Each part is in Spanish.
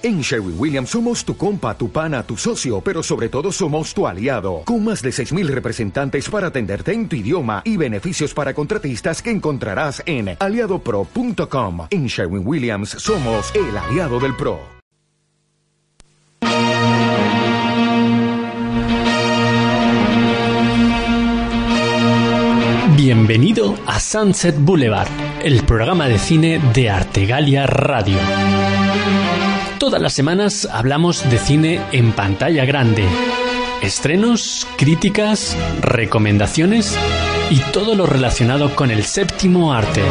En Sherwin Williams somos tu compa, tu pana, tu socio, pero sobre todo somos tu aliado, con más de 6.000 representantes para atenderte en tu idioma y beneficios para contratistas que encontrarás en aliadopro.com. En Sherwin Williams somos el aliado del PRO. Bienvenido a Sunset Boulevard, el programa de cine de Artegalia Radio. Todas las semanas hablamos de cine en pantalla grande. Estrenos, críticas, recomendaciones y todo lo relacionado con el séptimo arte.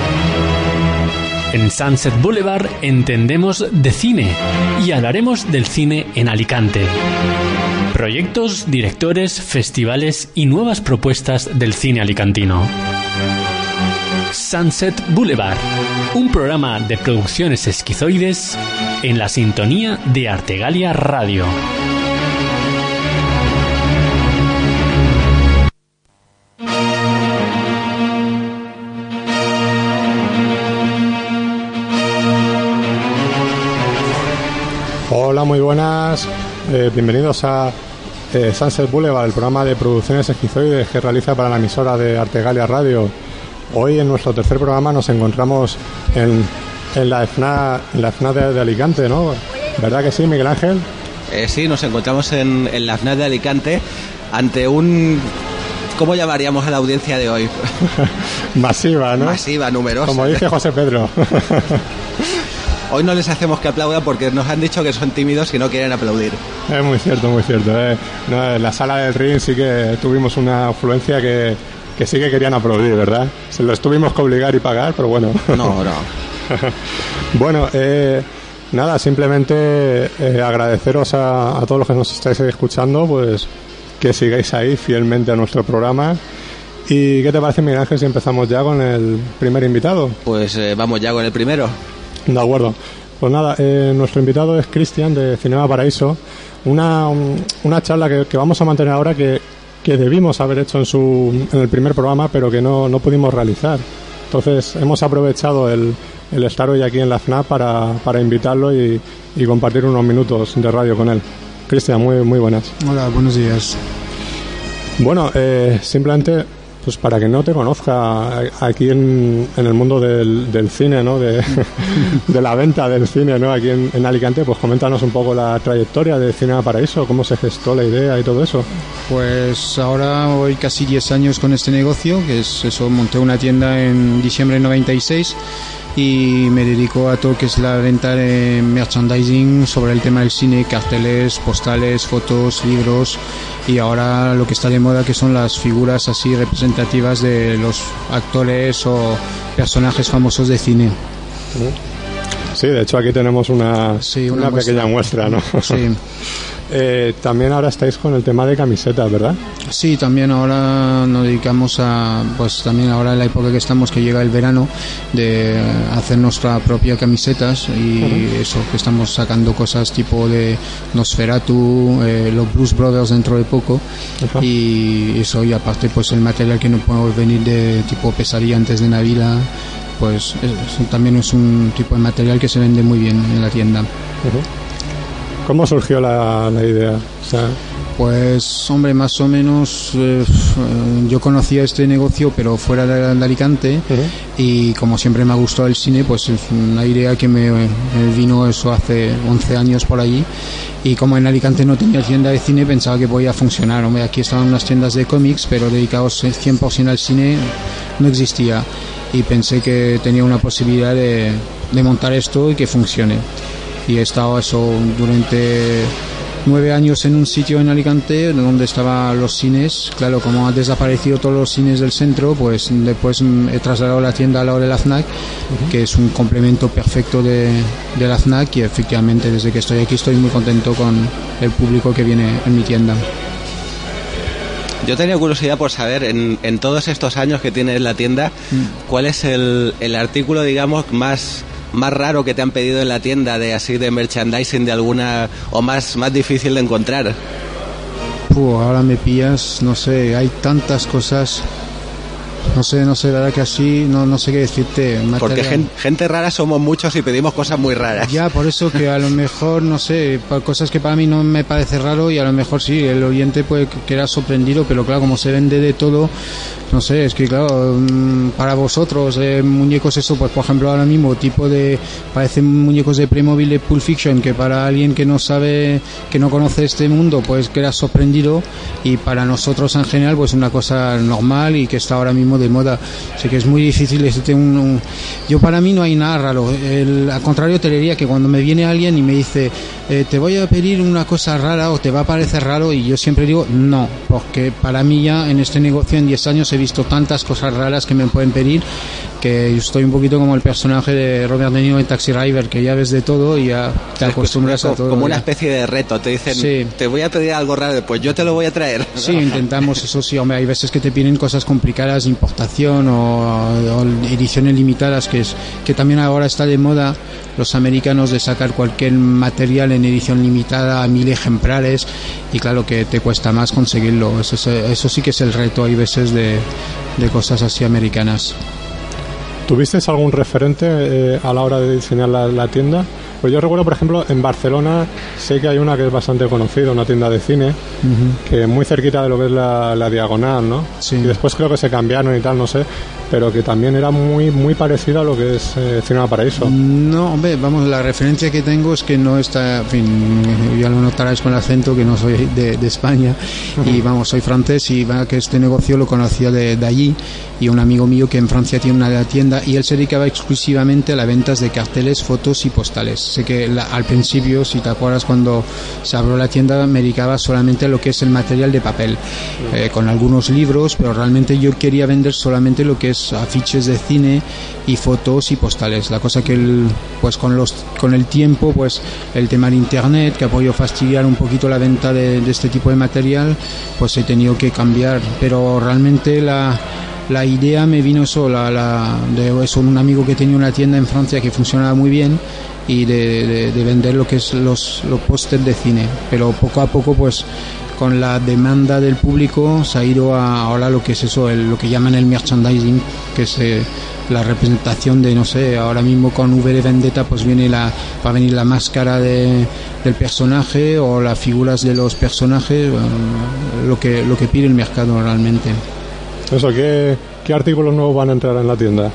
En Sunset Boulevard entendemos de cine y hablaremos del cine en Alicante. Proyectos, directores, festivales y nuevas propuestas del cine alicantino. Sunset Boulevard, un programa de producciones esquizoides en la sintonía de Artegalia Radio. Hola, muy buenas. Eh, bienvenidos a eh, Sunset Boulevard, el programa de producciones esquizoides que realiza para la emisora de Artegalia Radio. Hoy en nuestro tercer programa nos encontramos en, en la FNA, en la FNA de, de Alicante, ¿no? ¿Verdad que sí, Miguel Ángel? Eh, sí, nos encontramos en, en la FNAC de Alicante ante un... ¿Cómo llamaríamos a la audiencia de hoy? Masiva, ¿no? Masiva, numerosa. Como dice José Pedro. Hoy no les hacemos que aplaudan porque nos han dicho que son tímidos y no quieren aplaudir. es muy cierto, muy cierto. ¿eh? No, en la sala del ring sí que tuvimos una afluencia que, que sí que querían aplaudir, ¿verdad? Se los tuvimos que obligar y pagar, pero bueno. No, no. Bueno, eh, nada, simplemente eh, agradeceros a, a todos los que nos estáis escuchando, pues que sigáis ahí fielmente a nuestro programa. ¿Y qué te parece, Miguel Ángel, si empezamos ya con el primer invitado? Pues eh, vamos ya con el primero. De acuerdo. Pues nada, eh, nuestro invitado es Cristian de Cinema Paraíso. Una, un- una charla que, que vamos a mantener ahora que, que debimos haber hecho en, su, en el primer programa, pero que no, no pudimos realizar. Entonces hemos aprovechado el, el estar hoy aquí en la FNAP para, para invitarlo y, y compartir unos minutos de radio con él. Cristian, muy, muy buenas. Hola, buenos días. Bueno, eh, simplemente pues para que no te conozca aquí en, en el mundo del, cine, ¿no? De, la venta del cine, ¿no? Aquí en, Alicante, pues coméntanos un poco la trayectoria de Cinema Paraíso, cómo se gestó la idea y todo eso. Pues ahora voy casi 10 años con este negocio, que es eso, monté una tienda en diciembre de 96 y me dedico a todo que es la venta de merchandising sobre el tema del cine, carteles, postales, fotos, libros y ahora lo que está de moda que son las figuras así representativas de los actores o personajes famosos de cine. Sí, de hecho aquí tenemos una, Sí, una, una muestra. pequeña muestra, ¿no? Sí. Eh, también ahora estáis con el tema de camisetas, ¿verdad? Sí, también ahora nos dedicamos a, pues también ahora en la época que estamos, que llega el verano, de hacer nuestra propia camisetas y eso, que estamos sacando cosas tipo de Nosferatu, eh, los Blues Brothers dentro de poco Ajá. y eso, y aparte pues el material que no podemos venir de tipo pesadilla antes de Navidad, pues eso también es un tipo de material que se vende muy bien en la tienda. Ujú. ¿Cómo surgió la, la idea? O sea, Pues, hombre, más o menos eh, eh, yo conocía este negocio, pero fuera de, de Alicante, Ujú. y como siempre me ha gustado el cine, pues es una idea que me, me vino eso hace 11 años por allí. Y como en Alicante no tenía tienda de cine, pensaba que podía funcionar. Hombre, aquí estaban unas tiendas de cómics, pero dedicados 100% al cine no existía. Y pensé que tenía una posibilidad de, de montar esto y que funcione. Y he estado eso durante nueve años en un sitio en Alicante donde estaban los cines. Claro, como han desaparecido todos los cines del centro, pues después mm, he trasladado la tienda al lado de la FNAC, que es un complemento perfecto de, de la FNAC y efectivamente desde que estoy aquí estoy muy contento con el público que viene en mi tienda. Yo tenía curiosidad por saber, en, en todos estos años que tienes la tienda, ¿cuál es el, el artículo, digamos, más, más raro que te han pedido en la tienda de así de merchandising de alguna o más, más difícil de encontrar? Puh, ahora me pillas, no sé, hay tantas cosas. No sé, no sé, la verdad que así, no, no sé qué decirte. Porque gente, rara somos muchos y pedimos cosas muy raras. Ya, por eso que a lo mejor, no sé, cosas que para mí no me parece raro y a lo mejor sí, el oyente puede quedar sorprendido, pero claro, como se vende de todo, no sé, es que claro, mm, para vosotros, eh, muñecos eso, pues por ejemplo ahora mismo, tipo de, parecen muñecos de Playmobil de Pulp Fiction, que para alguien que no sabe, que no conoce este mundo, pues queda sorprendido y para nosotros en general, pues una cosa normal y que está ahora mismo de moda. Sé que es muy difícil, este yo para mí no hay nada raro, el, al contrario te diría que cuando me viene alguien y me dice, eh, te voy a pedir una cosa rara o te va a parecer raro y yo siempre digo no, porque para mí ya en este negocio en 10 años he visto tantas cosas raras que me pueden pedir que estoy un poquito como el personaje de Robert De Niro en Taxi Driver, que ya ves de todo y ya te acostumbras a todo. Como una especie de reto, te dicen, te voy a pedir algo raro, pues yo te lo voy a traer. Sí, intentamos, eso sí, hombre, hay veces que te piden cosas complicadas, importación o, ediciones limitadas, que, es, que también ahora está de moda los americanos de sacar cualquier material en edición limitada a mil ejemplares y claro que te cuesta más conseguirlo. Eso, eso sí que es el reto, hay veces de, de cosas así americanas. ¿Tuviste algún referente eh, a la hora de diseñar la, tienda? Pues yo recuerdo, por ejemplo, en Barcelona sé que hay una que es bastante conocida, una tienda de cine, que es muy cerquita de lo que es la, diagonal, ¿no? Sí. Y después creo que se cambiaron y tal, no sé pero que también era muy muy parecido a lo que es eh, Cinema Paraíso. No, hombre, vamos, la referencia que tengo es que no está, en fin, ya lo notarás con el acento que no soy de, España y vamos, soy francés y va que este negocio lo conocía de, allí y un amigo mío que en Francia tiene una tienda y él se dedicaba exclusivamente a las ventas de carteles, fotos y postales. Sé que al principio, si te acuerdas cuando se abrió la tienda, me dedicaba solamente a lo que es el material de papel, eh, con algunos libros, pero realmente yo quería vender solamente lo que es afiches de cine y fotos y postales. La cosa que pues con los con el tiempo, pues el tema de internet que ha podido fastidiar un poquito la venta de, este tipo de material, pues he tenido que cambiar. Pero realmente la la idea me vino sola la, de eso, un amigo que tenía una tienda en Francia que funcionaba muy bien y de, de, vender lo que es los, los pósters de cine. Pero poco a poco, pues con la demanda del público se ha ido a ahora lo que es eso, lo que llaman el merchandising, que es eh, la representación de, no sé, ahora mismo con V de Vendetta pues viene la, va a venir la máscara de, del personaje o las figuras de los personajes, lo, que, lo que pide el mercado realmente. Eso, ¿qué, ¿qué artículos nuevos van a entrar en la tienda?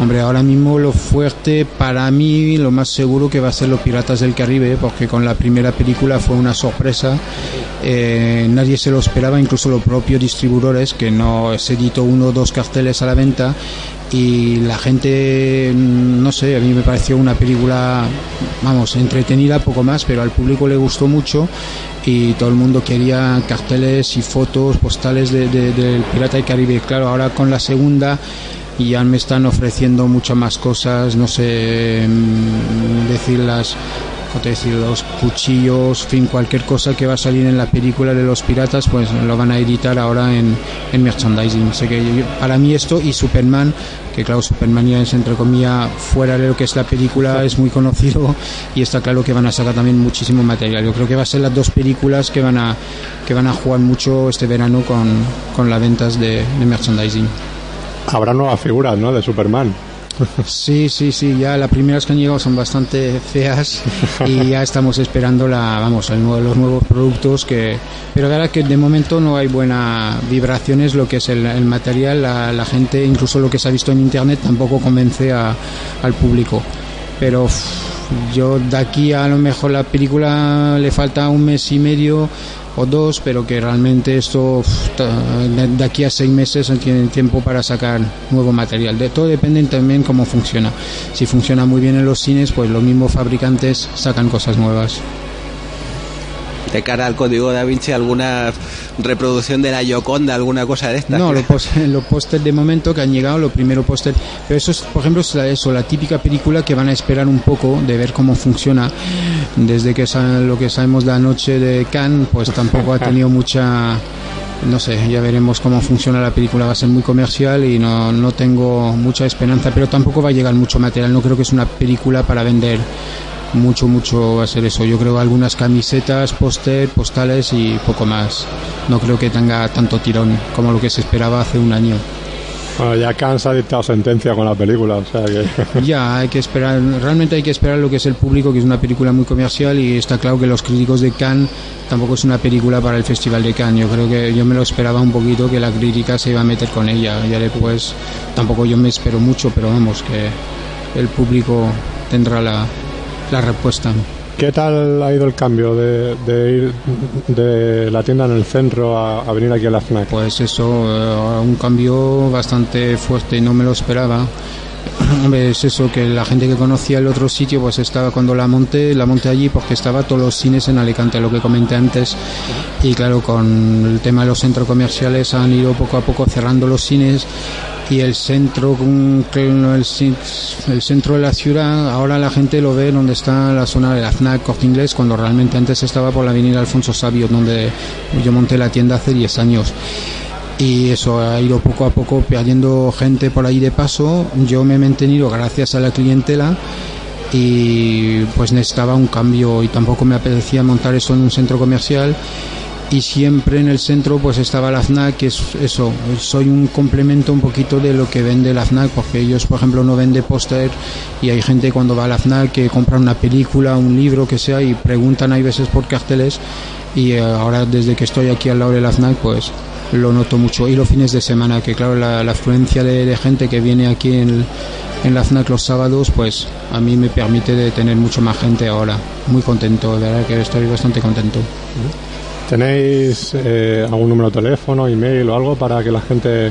Hombre, ahora mismo lo fuerte para mí, lo más seguro que va a ser Los Piratas del Caribe, porque con la primera película fue una sorpresa. Eh, nadie se lo esperaba, incluso los propios distribuidores, que no se editó uno o dos carteles a la venta. Y la gente, mm, no sé, a mí me pareció una película, vamos, entretenida, poco más, pero al público le gustó mucho y todo el mundo quería carteles y fotos, postales del de, Pirata del Caribe. Claro, ahora con la segunda y ya me están ofreciendo muchas más cosas, no sé mm, decirlas, decir, los cuchillos, fin, cualquier cosa que va a salir en la película de los piratas, pues lo van a editar ahora en, en merchandising. Sé que para mí esto y Superman, que claro, Superman ya es entre comillas fuera de lo que es la película, es muy conocido y está claro que van a sacar también muchísimo material. Yo creo que va a ser las dos películas que van a, que van a jugar mucho este verano con, con las ventas de, de merchandising habrá nuevas figuras, ¿no? De Superman. Sí, sí, sí, ya las primeras que han llegado son bastante feas y ya estamos esperando la, vamos, el nuevo, los nuevos productos que, pero verdad que de momento no hay buenas vibraciones, lo que es el, material, la, gente, incluso lo que se ha visto en internet tampoco convence a, al público, pero yo de aquí a lo mejor la película le falta un mes y medio o dos, pero que realmente esto de aquí a seis meses tienen tiempo para sacar nuevo material. De todo depende también cómo funciona. Si funciona muy bien en los cines, pues los mismos fabricantes sacan cosas nuevas de cara al código da Vinci alguna reproducción de la Yoconda, alguna cosa de esta? No, los, pósters de momento que han llegado, los primeros pósters, pero eso es, por ejemplo, es eso, la típica película que van a esperar un poco de ver cómo funciona. Desde que lo que sabemos la noche de Cannes, pues tampoco ha tenido mucha no sé, ya veremos cómo funciona la película, va a ser muy comercial y no, no tengo mucha esperanza, pero tampoco va a llegar mucho material, no creo que es una película para vender mucho, mucho va a ser eso. Yo creo algunas camisetas, póster, postales y poco más. No creo que tenga tanto tirón como lo que se esperaba hace un año. Bueno, ya cansa dictado sentencia con la película, o sea que... Ya, hay que esperar, realmente hay que esperar lo que es el público, que es una película muy comercial y está claro que los críticos de Cannes tampoco es una película para el Festival de Cannes. Yo creo que yo me lo esperaba un poquito que la crítica se iba a meter con ella. Ya después tampoco yo me espero mucho, pero vamos, que el público tendrá la, la respuesta. ¿Qué tal ha ido el cambio de, de ir de la tienda en el centro a, a venir aquí a la FNAC? Pues eso, eh, un cambio bastante fuerte, no me lo esperaba. Es eso, que la gente que conocía el otro sitio, pues estaba cuando la monté, la monté allí porque estaba todos los cines en Alicante, lo que comenté antes. Y claro, con el tema de los centros comerciales han ido poco a poco cerrando los cines y el centro el, centro de la ciudad ahora la gente lo ve donde está la zona de la FNAC Corte Inglés cuando realmente antes estaba por la avenida Alfonso Sabio donde yo monté la tienda hace 10 años. Y eso ha ido poco a poco perdiendo gente por ahí de paso. Yo me he mantenido gracias a la clientela y pues necesitaba un cambio y tampoco me apetecía montar eso en un centro comercial y siempre en el centro pues estaba la FNAC que es eso soy un complemento un poquito de lo que vende la FNAC porque ellos por ejemplo no vende póster y hay gente cuando va a la FNAC que compra una película un libro que sea y preguntan hay veces por carteles y eh, ahora desde que estoy aquí al lado de la FNAC pues lo noto mucho. Y los fines de semana que claro la, la afluencia de, de gente que viene aquí en, en la FNAC los sábados pues a mí me permite de tener mucho más gente ahora. Muy contento de verdad que estoy bastante contento ¿Tenéis eh, algún número de teléfono, email o algo para que la gente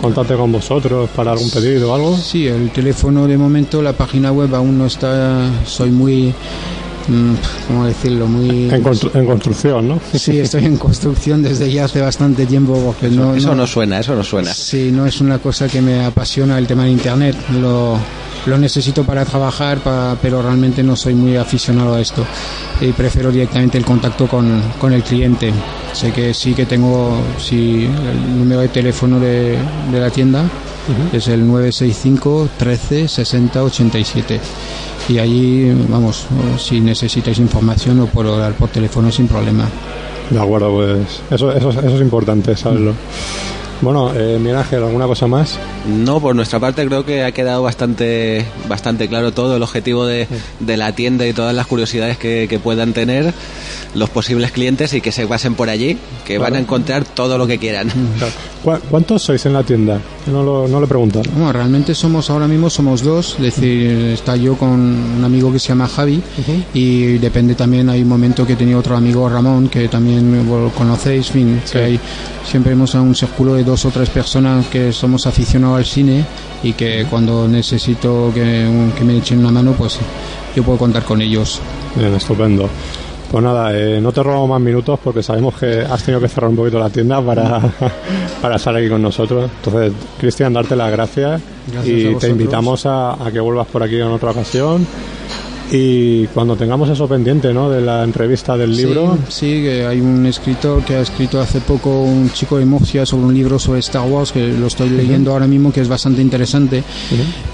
contacte con vosotros para algún pedido o algo? Sí, el teléfono de momento, la página web aún no está, soy muy, mm, ¿cómo decirlo? Muy... En, constru- en construcción, ¿no? Sí, estoy en construcción desde ya hace bastante tiempo porque no, eso no- no suena, eso no suena. Sí, no es una cosa que me apasiona el tema de Internet. Lo, lo necesito para trabajar, pa- pero realmente no soy muy aficionado a esto. Y prefiero directamente el contacto con, con el cliente. Sé que sí que tengo sí, el número de teléfono de, de la tienda. Es el 965 13 60 87. Y allí, vamos, si necesitáis información, os puedo dar por teléfono sin problema. De acuerdo, pues eso, eso, eso es importante saberlo. Bueno, eh, Miguel Ángel, ¿alguna cosa más? No, por nuestra parte creo que ha quedado bastante, bastante claro todo el objetivo de, de la tienda y todas las curiosidades que, que puedan tener los posibles clientes y que se pasen por allí, que van a encontrar todo lo que quieran. ¿Cu- ¿Cuántos sois en la tienda? No lo, no lo he preguntado. Bueno, realmente somos ahora mismo somos dos, es decir, está yo con un amigo que se llama Javi y depende también, hay un momento que tenía otro amigo Ramón que también lo conocéis, fin, que hay, siempre hemos a un círculo de dos o tres personas que somos aficionados al cine y que cuando necesito que, que me echen una mano, pues yo puedo contar con ellos. Bien, estupendo. Pues nada, eh, no te robo más minutos porque sabemos que has tenido que cerrar un poquito la tienda para, para estar aquí con nosotros. Entonces, Cristian, darte las gracias, y te invitamos a, a que vuelvas por aquí en otra ocasión. Y cuando tengamos eso pendiente, ¿no? De la entrevista del libro, Sí, sí, que hay un escritor que ha escrito hace poco un chico de Murcia sobre un libro sobre Star Wars que lo estoy leyendo ahora mismo que es bastante interesante.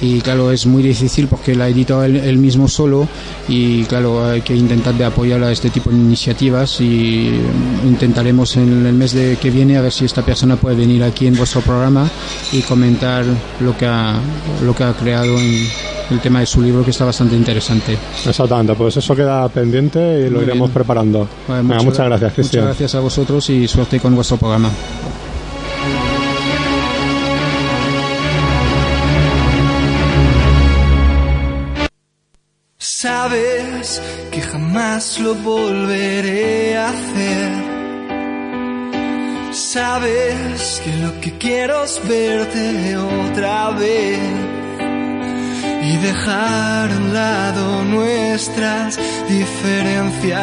Y claro es muy difícil porque la ha editado él, él mismo solo y claro hay que intentar de apoyar a este tipo de iniciativas y intentaremos en el mes de que viene a ver si esta persona puede venir aquí en vuestro programa y comentar lo que ha, lo que ha creado en el tema de su libro que está bastante interesante. exactamente, pues eso queda pendiente y lo Muy iremos bien. preparando. Vale, Venga, muchas gracias, Cristian. Muchas gracias a vosotros y suerte con vuestro programa. Sabes que jamás lo volveré a hacer. Sabes que lo que quiero es verte otra vez dejar a un lado nuestras diferencias,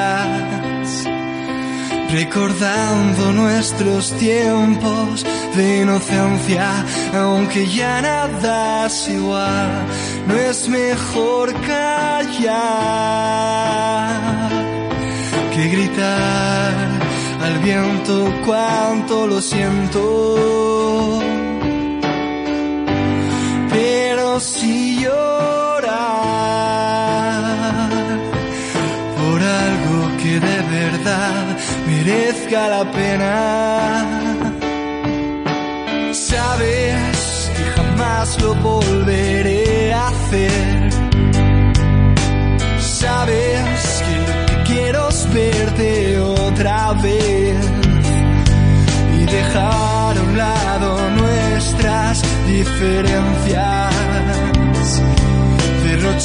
recordando nuestros tiempos de inocencia, aunque ya nada es igual, no es mejor callar que gritar al viento cuánto lo siento. Si llorar por algo que de verdad merezca la pena, sabes que jamás lo volveré a hacer. Sabes que lo quiero es verte otra vez y dejar a un lado nuestras diferencias,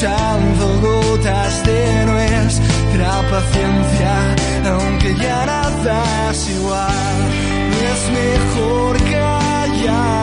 derrochando gotas de nuestra paciencia, aunque ya nada es igual, es mejor callar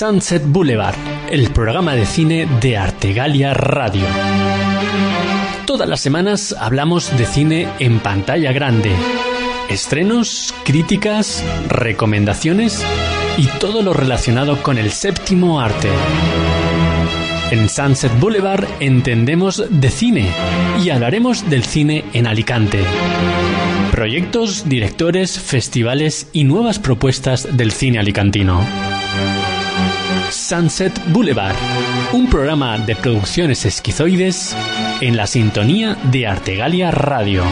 Sunset Boulevard, el programa de cine de Artegalia Radio. Todas las semanas hablamos de cine en pantalla grande. Estrenos, críticas, recomendaciones y todo lo relacionado con el séptimo arte. En Sunset Boulevard entendemos de cine y hablaremos del cine en Alicante. Proyectos, directores, festivales y nuevas propuestas del cine alicantino. Sunset Boulevard, un programa de producciones esquizoides en la sintonía de Artegalia Radio.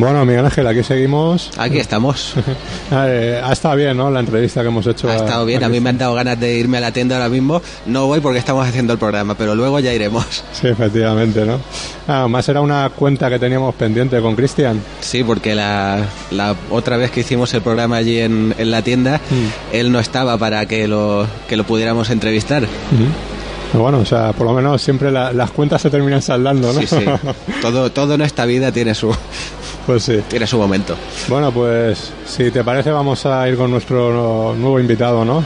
Bueno, Miguel Ángel, aquí seguimos. Aquí estamos. Eh, ha estado bien, ¿no? La entrevista que hemos hecho. Ha estado bien, a mí me han dado ganas de irme a la tienda ahora mismo. No voy porque estamos haciendo el programa, pero luego ya iremos. Sí, efectivamente, ¿no? Además era una cuenta que teníamos pendiente con Cristian. Sí, porque la, la otra vez que hicimos el programa allí en, en la tienda, él no estaba para que lo, que lo pudiéramos entrevistar. Pero Bueno, o sea, por lo menos siempre la- las cuentas se terminan saldando, ¿no? Sí, sí. Todo, todo en esta vida tiene su, pues sí. tiene su momento. Bueno, pues si te parece vamos a ir con nuestro nuevo invitado, ¿no?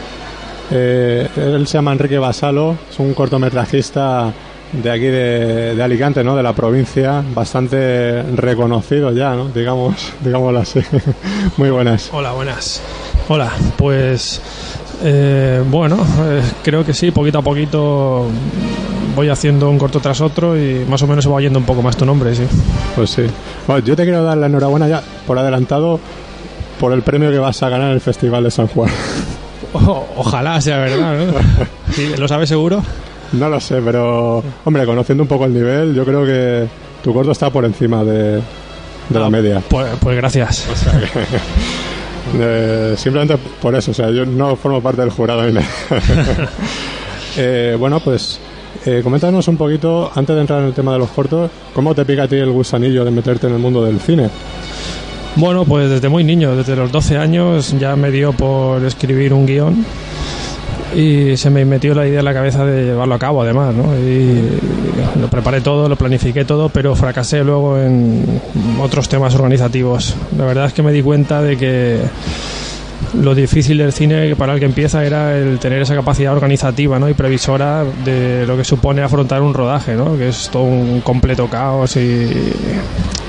Eh, él se llama Enrique Basalo, es un cortometrajista de aquí de, de Alicante, ¿no? De la provincia, bastante reconocido ya, ¿no? Digamos, digámoslo así. Muy buenas. Hola, buenas. Hola, pues eh, bueno, eh, creo que sí, poquito a poquito voy haciendo un corto tras otro y más o menos se va yendo un poco más tu nombre, sí. Pues sí. Bueno, yo te quiero dar la enhorabuena ya por adelantado por el premio que vas a ganar en el Festival de San Juan. O- ojalá sea verdad, ¿no? Sí, ¿Lo sabes seguro? No lo sé, pero hombre, conociendo un poco el nivel, yo creo que tu corto está por encima de, de la media. Pues, pues gracias. Eh, simplemente por eso, o sea, yo no formo parte del jurado. ni nada. Eh, bueno, pues eh, coméntanos un poquito, antes de entrar en el tema de los cortos, ¿cómo te pica a ti el gusanillo de meterte en el mundo del cine? Bueno, pues desde muy niño, desde los 12 años ya me dio por escribir un guion y se me metió la idea en la cabeza de llevarlo a cabo además, ¿no? Lo preparé todo, lo planifiqué todo, pero fracasé luego en otros temas organizativos. La verdad es que me di cuenta de que lo difícil del cine para el que empieza era el tener esa capacidad organizativa ¿no? y previsora de lo que supone afrontar un rodaje, ¿no? que es todo un completo caos y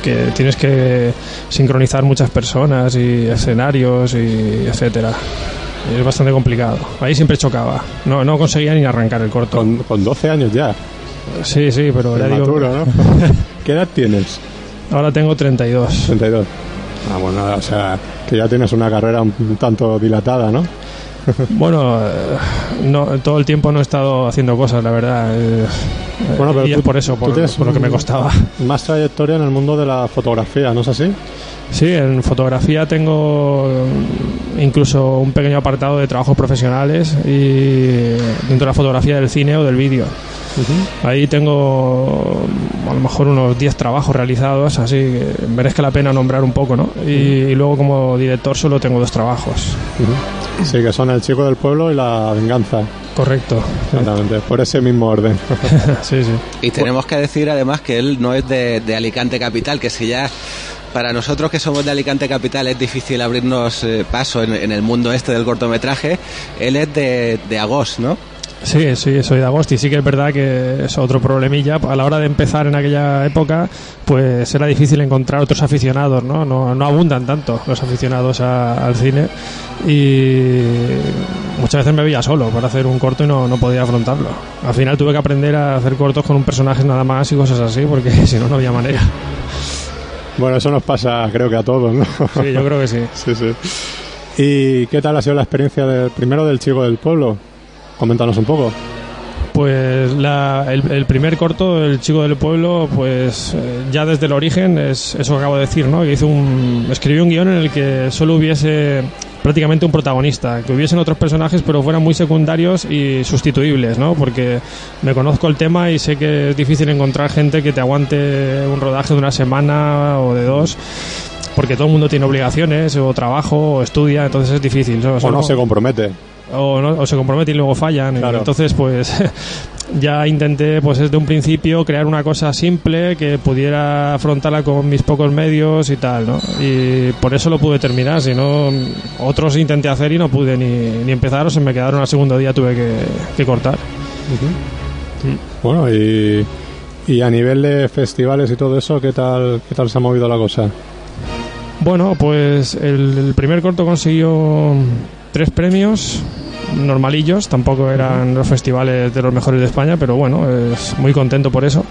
que tienes que sincronizar muchas personas y escenarios y etcétera. Es bastante complicado. Ahí siempre chocaba. No, no conseguía ni arrancar el corto. Con, con 12 años ya, Sí, sí, pero ya digo, ¿no? ¿Qué edad tienes? ahora tengo 32. 32. Ah, bueno, o sea, que ya tienes una carrera un tanto dilatada, ¿no? Bueno, eh, no, todo el tiempo no he estado haciendo cosas, la verdad. eh, Bueno, pero y es tú- por eso, por, por lo que me costaba. Más trayectoria en el mundo de la fotografía, ¿no es así? Sí, en fotografía tengo incluso un pequeño apartado de trabajos profesionales y dentro de la fotografía del cine o del vídeo. Ahí tengo a lo mejor unos 10 trabajos realizados, así que merezca la pena nombrar un poco, ¿no? Y, luego como director solo tengo dos trabajos. Sí, que son El Chico del Pueblo y La Venganza. Correcto. Exactamente, por ese mismo orden. sí, sí. Y tenemos que decir además que él no es de, Alicante Capital, que si ya para nosotros que somos de Alicante Capital es difícil abrirnos eh, paso en, el mundo este del cortometraje, él es de, de Agos, ¿no? Sí, sí, soy de agosto y sí que es verdad que es otro problemilla. A la hora de empezar en aquella época, pues era difícil encontrar otros aficionados, ¿no? No, no abundan tanto los aficionados al cine y muchas veces me veía solo para hacer un corto y no, no podía afrontarlo. Al final tuve que aprender a hacer cortos con un personaje nada más y cosas así, porque si no, no había manera. Bueno, eso nos pasa creo que a todos, ¿no? Sí, yo creo que sí. sí, sí. ¿Y qué tal ha sido la experiencia del, primero del chico del pueblo? Coméntanos un poco. Pues el, primer corto, El chico del pueblo, pues eh, ya desde el origen, es eso que acabo de decir, ¿no? Que hizo un, escribió un guion en el que solo hubiese prácticamente un protagonista, que hubiesen otros personajes pero fueran muy secundarios y sustituibles, ¿no? Porque me conozco el tema y sé que es difícil encontrar gente que te aguante un rodaje de una semana o de dos porque todo el mundo tiene obligaciones o trabajo o estudia, entonces es difícil. O no se compromete o, se comprometen y luego fallan. Entonces, pues ya intenté, pues desde un principio, crear una cosa simple que pudiera afrontarla con mis pocos medios y tal, ¿no? Y por eso lo pude terminar, si no, otros intenté hacer y no pude ni, ni empezar o se me quedaron al segundo día, tuve que, cortar. Bueno, y, y a nivel de festivales y todo eso, ¿qué tal, qué tal se ha movido la cosa? Bueno, pues el primer corto consiguió tres premios normalillos, tampoco eran los festivales de los mejores de España, pero bueno, es muy contento por eso.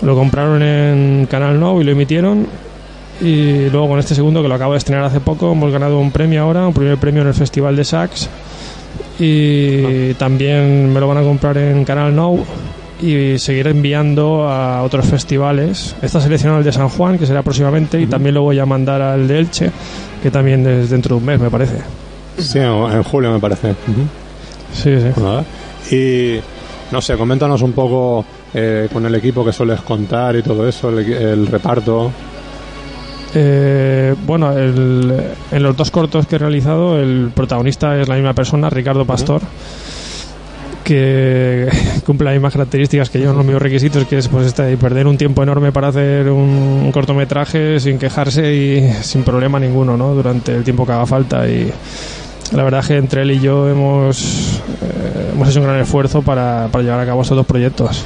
Lo compraron en Canal No y lo emitieron. Y luego con este segundo, que lo acabo de estrenar hace poco, hemos ganado un premio ahora, un primer premio en el Festival de Sax. Y ah. también me lo van a comprar en Canal No y seguir enviando a otros festivales. Está seleccionado el de San Juan, que será próximamente, y también lo voy a mandar al de Elche, que también es dentro de un mes, me parece. Sí, en julio me parece. Sí, sí. Y no sé, coméntanos un poco eh, con el equipo que sueles contar y todo eso, el, reparto. Eh, bueno, en los dos cortos que he realizado, el protagonista es la misma persona, Ricardo Pastor, que cumple las mismas características que yo en los mismos requisitos, que es pues este, perder un tiempo enorme para hacer un, cortometraje sin quejarse y sin problema ninguno, ¿no? Durante el tiempo que haga falta y la verdad es que entre él y yo hemos, eh, hemos hecho un gran esfuerzo para, para, llevar a cabo estos dos proyectos.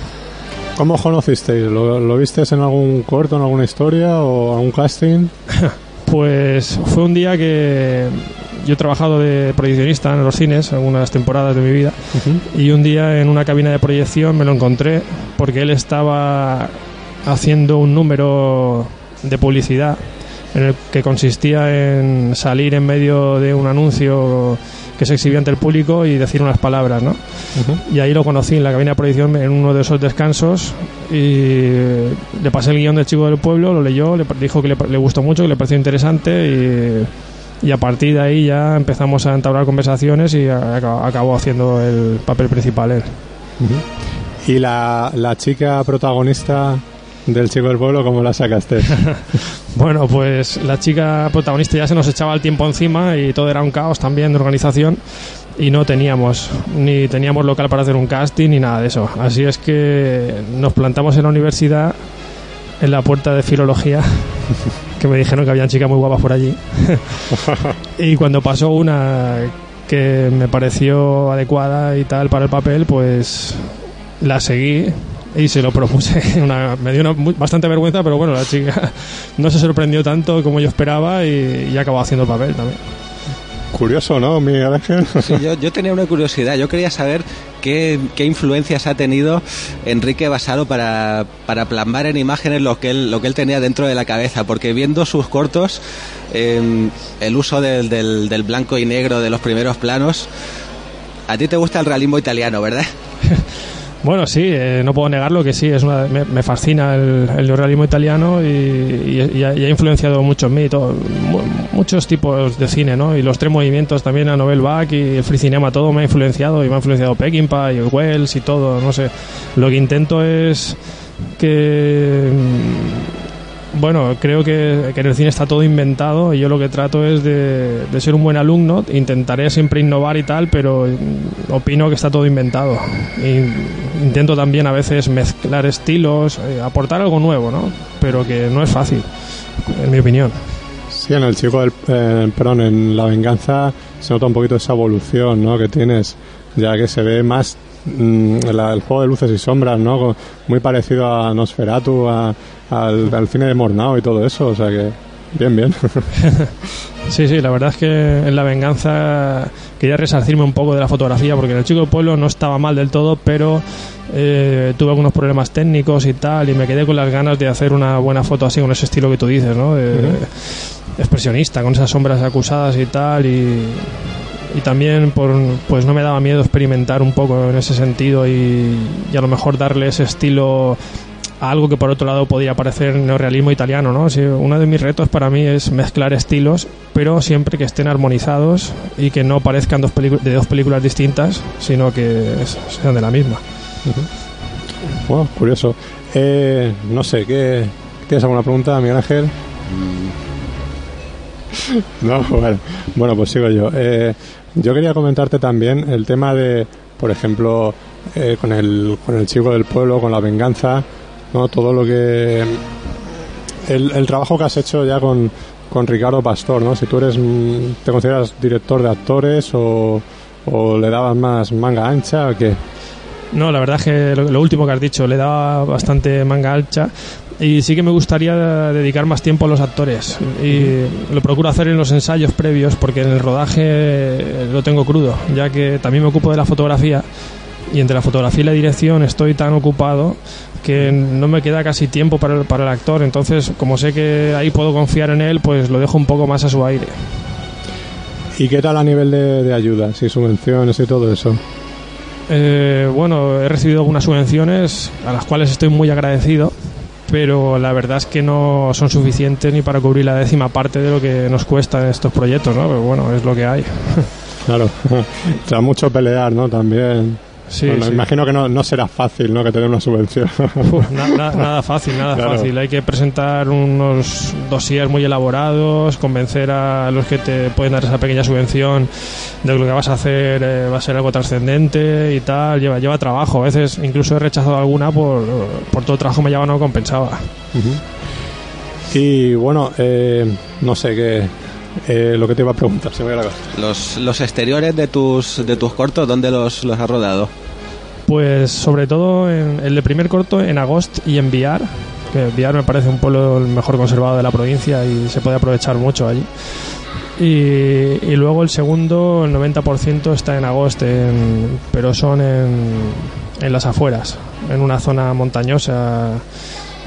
¿Cómo os conocisteis? ¿Lo, ¿Lo visteis en algún corto, en alguna historia o algún casting? pues fue un día que yo he trabajado de proyeccionista en los cines algunas temporadas de mi vida y un día en una cabina de proyección me lo encontré porque él estaba haciendo un número de publicidad en el que consistía en salir en medio de un anuncio que se exhibía ante el público y decir unas palabras, ¿no? Y ahí lo conocí en la cabina de proyección en uno de esos descansos y le pasé el guion del chico del pueblo, lo leyó, le dijo que le, gustó mucho, que le pareció interesante y, a partir de ahí ya empezamos a entablar conversaciones y acabó haciendo el papel principal él. ¿Y la, la chica protagonista del chico del pueblo, ¿cómo la sacaste? bueno, pues la chica protagonista ya se nos echaba el tiempo encima y todo era un caos también de organización y no teníamos ni teníamos local para hacer un casting ni nada de eso. Así es que nos plantamos en la universidad en la puerta de filología que me dijeron que habían chicas muy guapas por allí. y cuando pasó una que me pareció adecuada y tal para el papel, pues la seguí y se lo propuse. me dio bastante vergüenza, pero bueno, la chica no se sorprendió tanto como yo esperaba y, y acabó haciendo el papel también. Curioso, ¿no, Miguel Ángel? Sí, yo, yo, tenía una curiosidad. Yo quería saber qué, qué influencias ha tenido Enrique Basaro para, para plasmar en imágenes lo que, él, lo que él tenía dentro de la cabeza. Porque viendo sus cortos, em, el uso del, del, del blanco y negro de los primeros planos, a ti te gusta el realismo italiano, ¿verdad? Bueno, sí, eh, no puedo negarlo que sí, es una, me, me fascina el, el neorrealismo italiano y, ha, influenciado mucho en mí, todo, mu- muchos tipos de cine, ¿no? Y los tres movimientos también, a Novel Bach y el free cinema, todo me ha influenciado y me ha influenciado Peckinpah y el Wells y todo, no sé. Lo que intento es que bueno, creo que, que en el cine está todo inventado y yo lo que trato es de, de ser un buen alumno, intentaré siempre innovar y tal, pero mm, opino que está todo inventado. Y intento también a veces mezclar estilos, eh, aportar algo nuevo, ¿no? Pero que no es fácil, en mi opinión. Sí, en el chico del, eh, perdón, en la venganza se nota un poquito esa evolución, ¿no? Que tienes, ya que se ve más mm, la- el juego de luces y sombras, ¿no? Muy parecido a Nosferatu, a- al, al cine de Mornau y todo eso, o sea que bien, bien. Sí, sí, la verdad es que en La Venganza quería resarcirme un poco de la fotografía, porque en El Chico del Pueblo no estaba mal del todo, pero eh, tuve algunos problemas técnicos y tal, y me quedé con las ganas de hacer una buena foto así, con ese estilo que tú dices, ¿no? De- Expresionista, con esas sombras acusadas y tal, y, y también por, pues no me daba miedo experimentar un poco en ese sentido y, y a lo mejor darle ese estilo a algo que por otro lado podría parecer neorrealismo italiano, ¿no? Sí, uno de mis retos para mí es mezclar estilos, pero siempre que estén armonizados y que no parezcan dos de dos películas distintas, sino que sean de la misma. Bueno, curioso. Eh, no sé, ¿qué, ¿tienes alguna pregunta, Miguel Ángel? No, bueno, bueno, pues sigo yo. Eh, yo quería comentarte también el tema de, por ejemplo, eh, con, el, con el chico del pueblo, con la venganza, ¿no? todo lo que... El, trabajo que has hecho ya con, con Ricardo Pastor, ¿no? Si tú eres, mm, te consideras director de actores o, le dabas más manga ancha o qué. No, la verdad es que lo, último que has dicho, le daba bastante manga ancha y sí que me gustaría dedicar más tiempo a los actores y lo procuro hacer en los ensayos previos porque en el rodaje lo tengo crudo, ya que también me ocupo de la fotografía y entre la fotografía y la dirección estoy tan ocupado que no me queda casi tiempo para el, para el actor, entonces como sé que ahí puedo confiar en él, pues lo dejo un poco más a su aire. ¿Y qué tal a nivel de, de ayudas y subvenciones y todo eso? Eh, bueno, he recibido algunas subvenciones a las cuales estoy muy agradecido, pero la verdad es que no son suficientes ni para cubrir la décima parte de lo que nos cuesta estos proyectos, ¿no? Pero bueno, es lo que hay. Claro, o sea, mucho pelear, ¿no? También. Sí, Bueno, sí. Imagino que no, no será fácil, ¿no? Que tener una subvención. Uf, na- na- nada fácil, nada Claro. fácil. Hay que presentar unos dossiers muy elaborados, convencer a los que te pueden dar esa pequeña subvención de que lo que vas a hacer eh, va a ser algo trascendente y tal. Lleva, lleva trabajo. A veces incluso he rechazado alguna por, por todo el trabajo que me lleva no compensaba. y bueno, eh, no sé qué. Eh, lo que te iba a preguntar, se me la. Los, los exteriores de tus, de tus cortos, ¿dónde los, los has rodado? Pues sobre todo en el de primer corto en Agost y en Viar, que Viar me parece un pueblo el mejor conservado de la provincia y se puede aprovechar mucho allí. Y, y luego el segundo, el 90% está en Agost, en- pero son en, en las afueras, en una zona montañosa,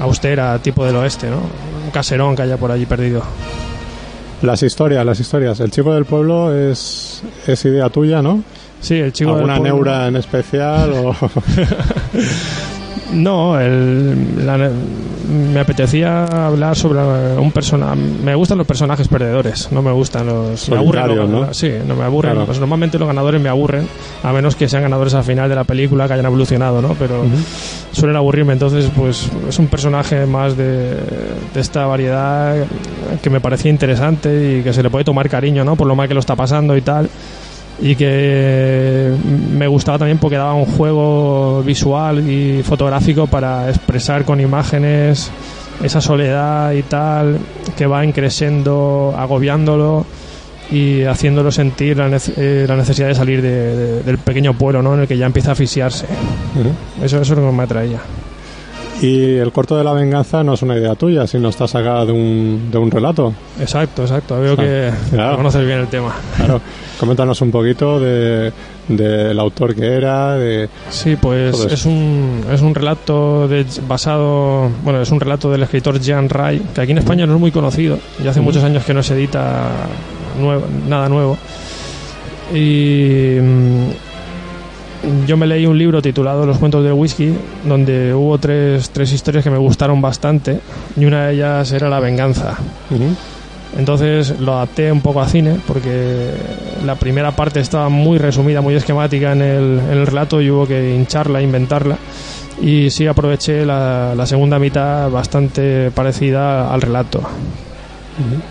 austera, tipo del oeste, ¿no? Un caserón que haya por allí perdido. Las historias, las historias. El chico del pueblo es, es idea tuya, ¿no? Sí, el chico del ¿Alguna pueblo- neura en especial? O... No, el- la- me apetecía hablar sobre un personaje. Me gustan los personajes perdedores, no me gustan los. Me aburren los ¿no? Sí, no me aburren. Claro. Pues normalmente los ganadores me aburren, a menos que sean ganadores al final de la película que hayan evolucionado, ¿no? Pero suelen aburrirme. Entonces, pues es un personaje más de, de esta variedad que me parecía interesante y que se le puede tomar cariño, ¿no? Por lo mal que lo está pasando y tal y que me gustaba también porque daba un juego visual y fotográfico para expresar con imágenes esa soledad y tal que va increciendo, agobiándolo y haciéndolo sentir la, nece- eh, la necesidad de salir de- de- del pequeño pueblo ¿no? en el que ya empieza a asfixiarse. Eso, eso es lo que me atraía. Y el corto de la venganza no es una idea tuya, sino está sacada de un, de un relato. Exacto, exacto. Veo que claro. conoces bien el tema. Claro. Coméntanos un poquito de- del autor que era, de... Sí, pues es un, es un relato de, basado, bueno, es un relato del escritor Jean Ray, que aquí en España no es muy conocido, y hace muchos años que no se edita nuevo- nada nuevo. Y, mm, yo me leí un libro titulado Los cuentos del whisky, donde hubo tres, tres historias que me gustaron bastante y una de ellas era La venganza. Entonces lo adapté un poco a cine porque la primera parte estaba muy resumida, muy esquemática en el, en el relato y hubo que hincharla, inventarla. Y sí aproveché la, la segunda mitad bastante parecida al relato.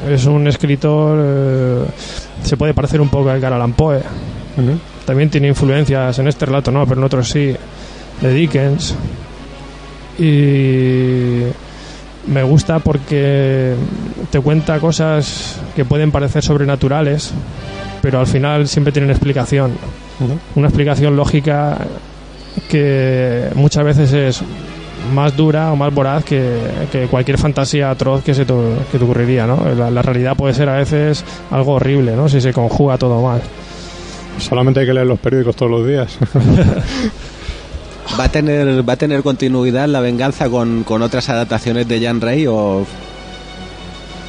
Es un escritor, eh, se puede parecer un poco a Edgar Allan Poe. También tiene influencias en este relato, no, pero en otros sí, de Dickens. Y me gusta porque te cuenta cosas que pueden parecer sobrenaturales, pero al final siempre tienen explicación. Una explicación lógica que muchas veces es más dura o más voraz que, que cualquier fantasía atroz que se te, que te ocurriría, ¿no? La, la realidad puede ser a veces algo horrible, ¿no? Si se conjuga todo mal. Solamente hay que leer los periódicos todos los días. ¿Va a tener, va a tener continuidad la venganza con, con otras adaptaciones de Jan Rey o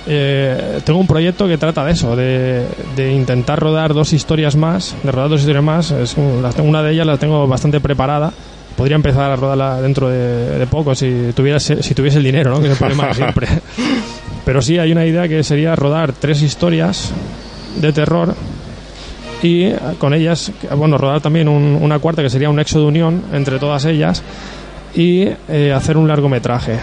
Eh, tengo un proyecto que trata de eso, de, de intentar rodar dos historias más, de rodar dos historias más. Es un- las tengo- una de ellas la tengo bastante preparada. Podría empezar a rodarla dentro de, de poco si tuviese, si tuviese el dinero, ¿no? que es el problema siempre. Pero sí, hay una idea que sería rodar tres historias de terror y eh, con ellas, bueno, rodar también un- una cuarta que sería un nexo de unión entre todas ellas y eh, hacer un largometraje.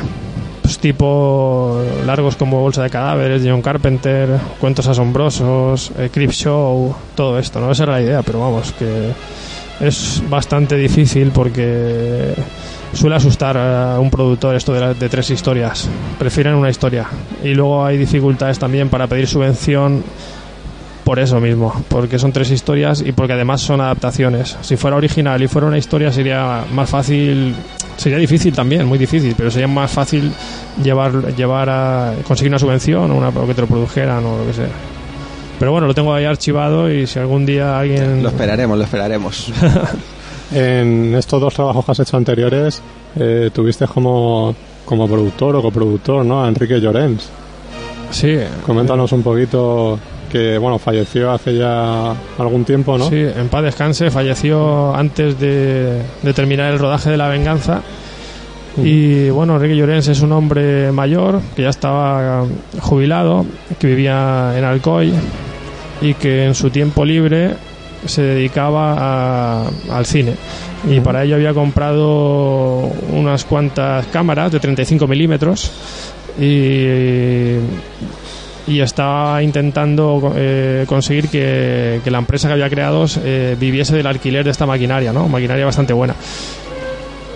Pues tipo largos como Bolsa de Cadáveres, John Carpenter, Cuentos Asombrosos, eh, Creep Show, todo esto, ¿no? Esa era la idea, pero vamos, que es bastante difícil porque suele asustar a un productor esto de, la- de tres historias. Prefieren una historia. Y luego hay dificultades también para pedir subvención por eso mismo, porque son tres historias y porque además son adaptaciones. Si fuera original y fuera una historia sería más fácil, sería difícil también, muy difícil, pero sería más fácil llevar llevar a conseguir una subvención o, una, o que te lo produjeran o lo que sea. Pero bueno, lo tengo ahí archivado y si algún día alguien lo esperaremos, lo esperaremos? En estos dos trabajos que has hecho anteriores, eh, tuviste como, como productor o coproductor, ¿no? A Enrique Llorens. Sí, Coméntanos un poquito que, bueno, falleció hace ya algún tiempo, ¿no? Sí, en paz descanse, falleció antes de, de terminar el rodaje de La Venganza. Y bueno, Enrique Llorens es un hombre mayor que ya estaba jubilado, que vivía en Alcoy y que en su tiempo libre se dedicaba a- al cine. Y para ello había comprado unas cuantas cámaras de 35 milímetros y y estaba intentando eh, conseguir que, que la empresa que había creado eh, viviese del alquiler de esta maquinaria, ¿no? Maquinaria bastante buena.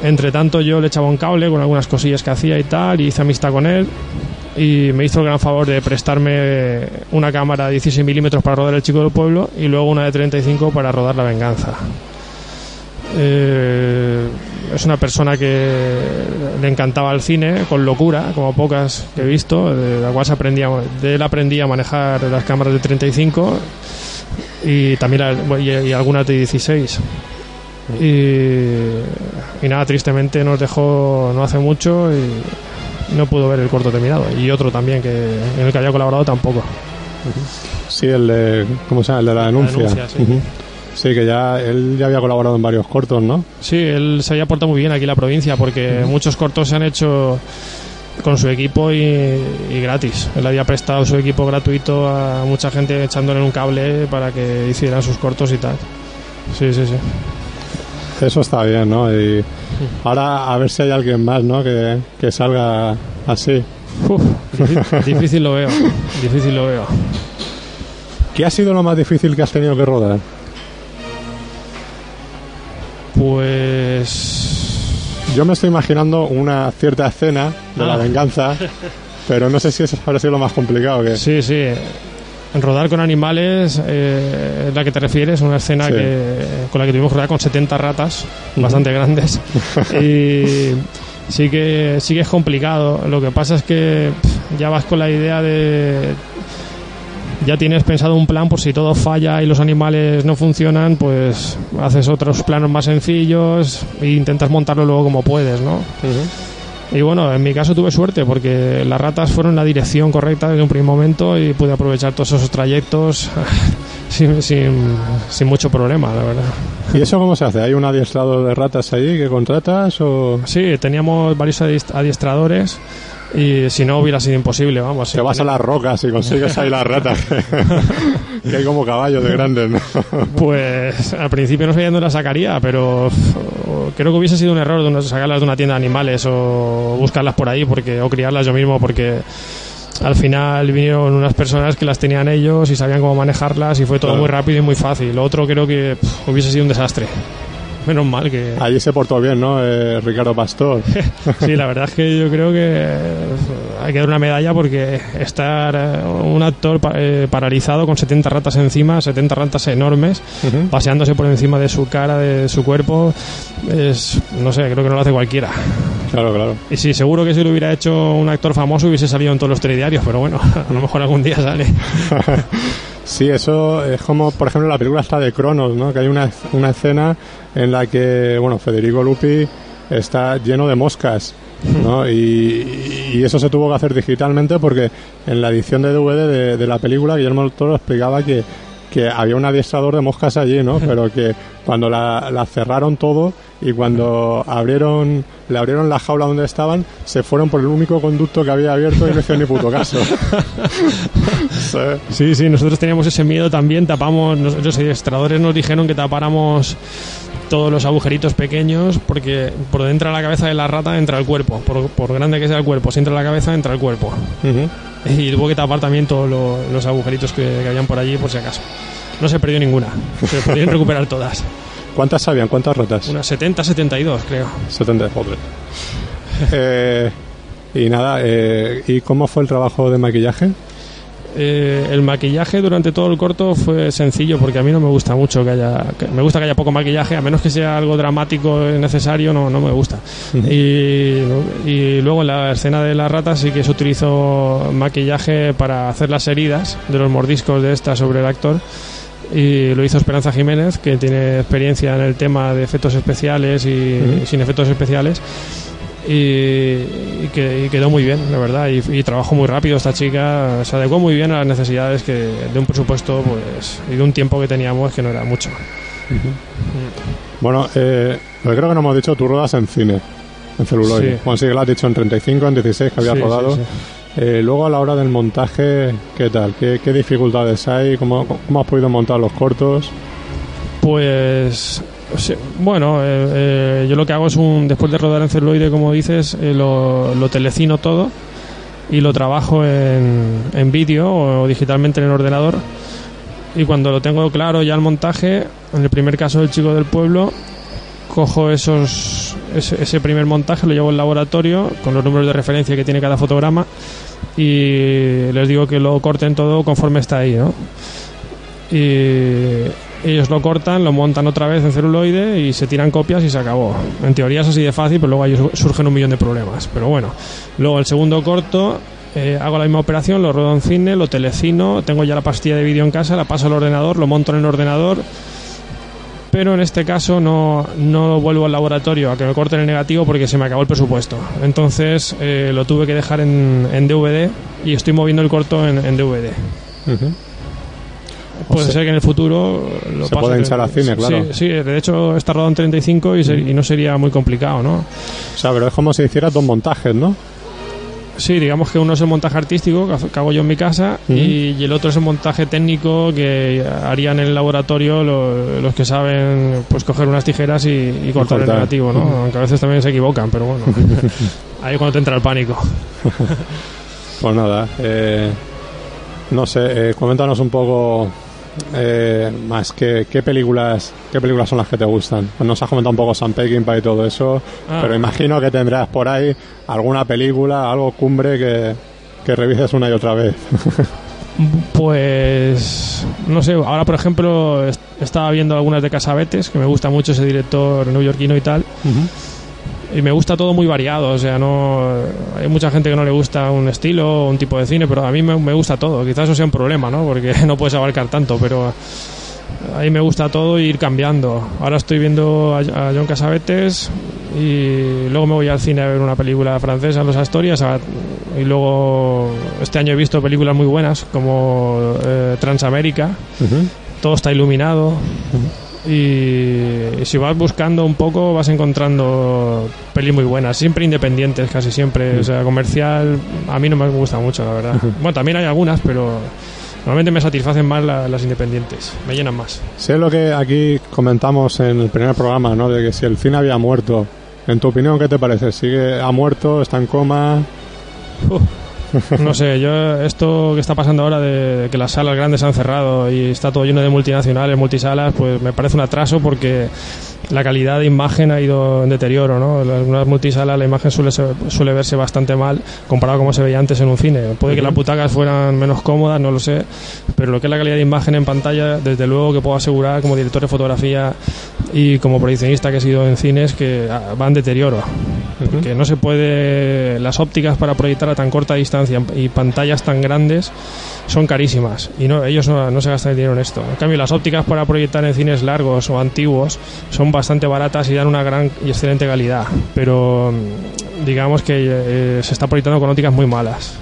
Entre tanto yo le echaba un cable con algunas cosillas que hacía y tal, y hice amistad con él y me hizo el gran favor de prestarme una cámara de 16 milímetros para rodar El Chico del Pueblo y luego una de 35 para rodar La Venganza. Eh, es una persona que le encantaba el cine con locura, como pocas que he visto, de la cual se aprendía, de él aprendí a manejar las cámaras de 35 y también la- y, y algunas de 16. Y, y nada, tristemente nos dejó no hace mucho y no pudo ver el corto terminado. Y otro también que en el que había colaborado tampoco. Sí, el de, ¿cómo se llama? El de la denuncia. denuncia, sí. Ujú. Sí, que ya él ya había colaborado en varios cortos, ¿no? Sí, él se había portado muy bien aquí en la provincia porque muchos cortos se han hecho con su equipo y, y gratis. Él había prestado su equipo gratuito a mucha gente echándole un cable para que hicieran sus cortos y tal. Sí, sí, sí. Eso está bien, ¿no? Y ahora a ver si hay alguien más, ¿no? Que, que salga así. Uf, difícil, difícil lo veo, difícil lo veo. ¿Qué ha sido lo más difícil que has tenido que rodar? Pues Yo me estoy imaginando una cierta escena de la Ah. venganza, pero no sé si eso habrá sido lo más complicado. Que... sí, sí. Rodar con animales, eh, la que te refieres, una escena Sí. que, con la que tuvimos que rodar con 70 ratas, bastante grandes. y sí que, sí que es complicado. Lo que pasa es que pff, ya vas con la idea de. Ya tienes pensado un plan por si todo falla y los animales no funcionan, pues haces otros planos más sencillos e intentas montarlo luego como puedes, ¿no? Y bueno, en mi caso tuve suerte porque las ratas fueron en la dirección correcta desde un primer momento y pude aprovechar todos esos trayectos sin, sin, sin mucho problema, la verdad. ¿Y eso cómo se hace? ¿Hay un adiestrado de ratas ahí que contratas o...? Sí, teníamos varios adiest- adiestradores y si no hubiera sido imposible, vamos. Te vas a las rocas y consigues ahí las ratas. que hay como caballos de grandes, ¿no? Pues al principio no sabía dónde las sacaría, pero creo que hubiese sido un error de sacarlas de una tienda de animales o buscarlas por ahí porque o criarlas yo mismo porque al final vinieron unas personas que las tenían ellos y sabían cómo manejarlas y fue todo Claro. muy rápido y muy fácil. Lo otro creo que hubiese sido un desastre. Menos mal que... Allí se portó bien, ¿no? Eh, Ricardo Pastor. Sí, la verdad es que yo creo que hay que dar una medalla porque estar eh, un actor eh, paralizado con 70 ratas encima, 70 ratas enormes, paseándose por encima de su cara, de su cuerpo, es, no sé, creo que no lo hace cualquiera. Claro, claro. Y sí, seguro que si lo hubiera hecho un actor famoso hubiese salido en todos los telediarios, pero bueno, a lo mejor algún día sale. Sí, eso es como, por ejemplo, la película está de Cronos, ¿no? Que hay una, una escena en la que, bueno, Federico Lupi está lleno de moscas, ¿no? Y, y eso se tuvo que hacer digitalmente porque en la edición de DVD de, de la película Guillermo del Toro explicaba que, que había un adiestrador de moscas allí, ¿no? Pero que cuando la, la cerraron todo y cuando abrieron, le abrieron la jaula donde estaban, se fueron por el único conducto que había abierto y no hicieron ni puto caso. Sí. Sí, nosotros teníamos ese miedo también, tapamos, nos- los adiestradores nos dijeron que tapáramos todos los agujeritos pequeños porque por dentro de la cabeza de la rata entra el cuerpo, por, por grande que sea el cuerpo, si entra la cabeza entra el cuerpo. Ujú. Y tuvo que tapar también todos lo- los agujeritos que, que habían por allí por si acaso. No se perdió ninguna, se podían recuperar todas. ¿Cuántas sabían? ¿Cuántas ratas? Unas 70, 72 creo. 70, joder. Eh, y nada, eh, ¿y cómo fue el trabajo de maquillaje? Eh, el maquillaje durante todo el corto fue sencillo porque a mí no me gusta mucho que haya que- me gusta que haya poco maquillaje a menos que sea algo dramático necesario no, no me gusta y, y luego en la escena de las ratas sí que se utilizó maquillaje para hacer las heridas de los mordiscos de esta sobre el actor y lo hizo Esperanza Jiménez que tiene experiencia en el tema de efectos especiales y sin efectos especiales y, y que, y quedó muy bien, la verdad, y, y trabajó muy rápido esta chica, se adecuó muy bien a las necesidades que de un presupuesto pues y de un tiempo que teníamos que no era mucho. Bueno, eh, lo que creo que no hemos dicho, tú rodas en cine, en celuloide. Sí. Bueno, sí que lo has dicho en 35, en 16 que habías Sí, sí, rodado. sí. Eh, luego a la hora del montaje, ¿qué tal? ¿Qué, dificultades hay? ¿Cómo, ¿Cómo has podido montar los cortos? Pues bueno, eh, eh, yo lo que hago es un después de rodar en celuloide, como dices, lo, lo telecino todo y lo trabajo en, en vídeo o digitalmente en el ordenador. Y cuando lo tengo claro ya el montaje, en el primer caso del chico del pueblo, cojo esos ese, ese primer montaje, lo llevo al laboratorio con los números de referencia que tiene cada fotograma y les digo que lo corten todo conforme está ahí, ¿no? Y ellos lo cortan, lo montan otra vez en celuloide y se tiran copias y se acabó. En teoría es así de fácil, pero luego ahí su- surgen un millón de problemas. Pero bueno, luego el segundo corto, eh, hago la misma operación, lo rodo en cine, lo telecino, tengo ya la pastilla de vídeo en casa, la paso al ordenador, lo monto en el ordenador. Pero en este caso no, no vuelvo al laboratorio a que me corten el negativo porque se me acabó el presupuesto. Entonces eh, lo tuve que dejar en, en DVD y estoy moviendo el corto en, en DVD. Puede sea, ser que en el futuro lo se en- hinchar a cine, claro. Sí, sí, de hecho está rodado en 35 y, ser- y no sería muy complicado, ¿no? O sea, pero es como si hicieras dos montajes, ¿no? Sí, digamos que uno es el montaje artístico que hago- yo en mi casa y, y el otro es el montaje técnico que harían en el laboratorio lo- los que saben pues coger unas tijeras y, y cortar el negativo, ¿no? Ujú. Aunque a veces también se equivocan, pero bueno. Ahí cuando te entra el pánico. Pues nada, eh, no sé, eh, coméntanos un poco eh, más qué, qué películas qué películas son las que te gustan. Pues nos has comentado un poco Sam Peckinpah y todo eso, Ah. pero imagino que tendrás por ahí alguna película, algo cumbre que, que revises una y otra vez. Pues no sé, ahora por ejemplo est- estaba viendo algunas de Casabetes, que me gusta mucho ese director neoyorquino y tal, y me gusta todo muy variado, o sea, no hay mucha gente que no le gusta un estilo o un tipo de cine, pero a mí me, me gusta todo, quizás eso sea un problema, ¿no? Porque no puedes abarcar tanto, pero a mí me gusta todo e ir cambiando. Ahora estoy viendo a, a John Casabetes y luego me voy al cine a ver una película francesa, Los Astorias, a- y luego este año he visto películas muy buenas como eh, Transamérica, todo está iluminado y, y si vas buscando un poco vas encontrando pelis muy buenas, siempre independientes, casi siempre, o sea, comercial a mí no me gusta mucho, la verdad. Bueno, también hay algunas, pero normalmente me satisfacen más la- las independientes, me llenan más. Sé lo que aquí comentamos en el primer programa, ¿no? De que si el cine había muerto. En tu opinión, ¿qué te parece? ¿Sigue ha muerto? ¿Está en coma? No sé, yo esto que está pasando ahora de que las salas grandes han cerrado y está todo lleno de multinacionales, multisalas, pues me parece un atraso porque la calidad de imagen ha ido en deterioro, ¿no? En algunas multisalas la imagen suele, ser- suele verse bastante mal comparado a como se veía antes en un cine. Puede que las butacas fueran menos cómodas, no lo sé, pero lo que es la calidad de imagen en pantalla, desde luego que puedo asegurar como director de fotografía y como proyeccionista que he sido en cines que ah, va en deterioro. Porque no se puede. Las ópticas para proyectar a tan corta distancia y pantallas tan grandes son carísimas. Y no, ellos no, se gastan el dinero en esto. En cambio, las ópticas para proyectar en cines largos o antiguos son bastante baratas y dan una gran y excelente calidad. Pero mm, digamos que eh, se está proyectando con ópticas muy malas.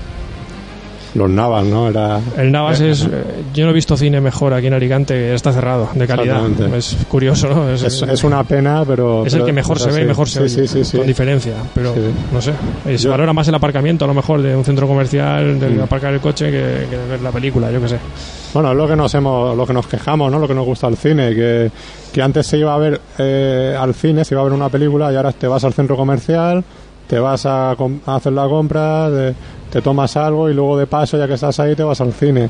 Los Navas, ¿no? Era... El Navas es. eh, Yo no he visto cine mejor aquí en Alicante, está cerrado, de calidad. Es curioso, ¿no? Es, Es, es una pena, pero... es el pero- que mejor se ve y mejor se sí, oye, Sí, sí, sí. con diferencia. Pero no sé, eh, se Yo- valora más el aparcamiento a lo mejor de un centro comercial, de Mm. aparcar el coche, que, que de ver la película, yo qué sé. Bueno, es lo que nos hemos, lo que nos quejamos, ¿no? Lo que nos gusta al cine, que, que antes se iba a ver eh, al cine, se iba a ver una película y ahora te vas al centro comercial, te vas a, a hacer la compra, te, te tomas algo y luego de paso, ya que estás ahí, te vas al cine.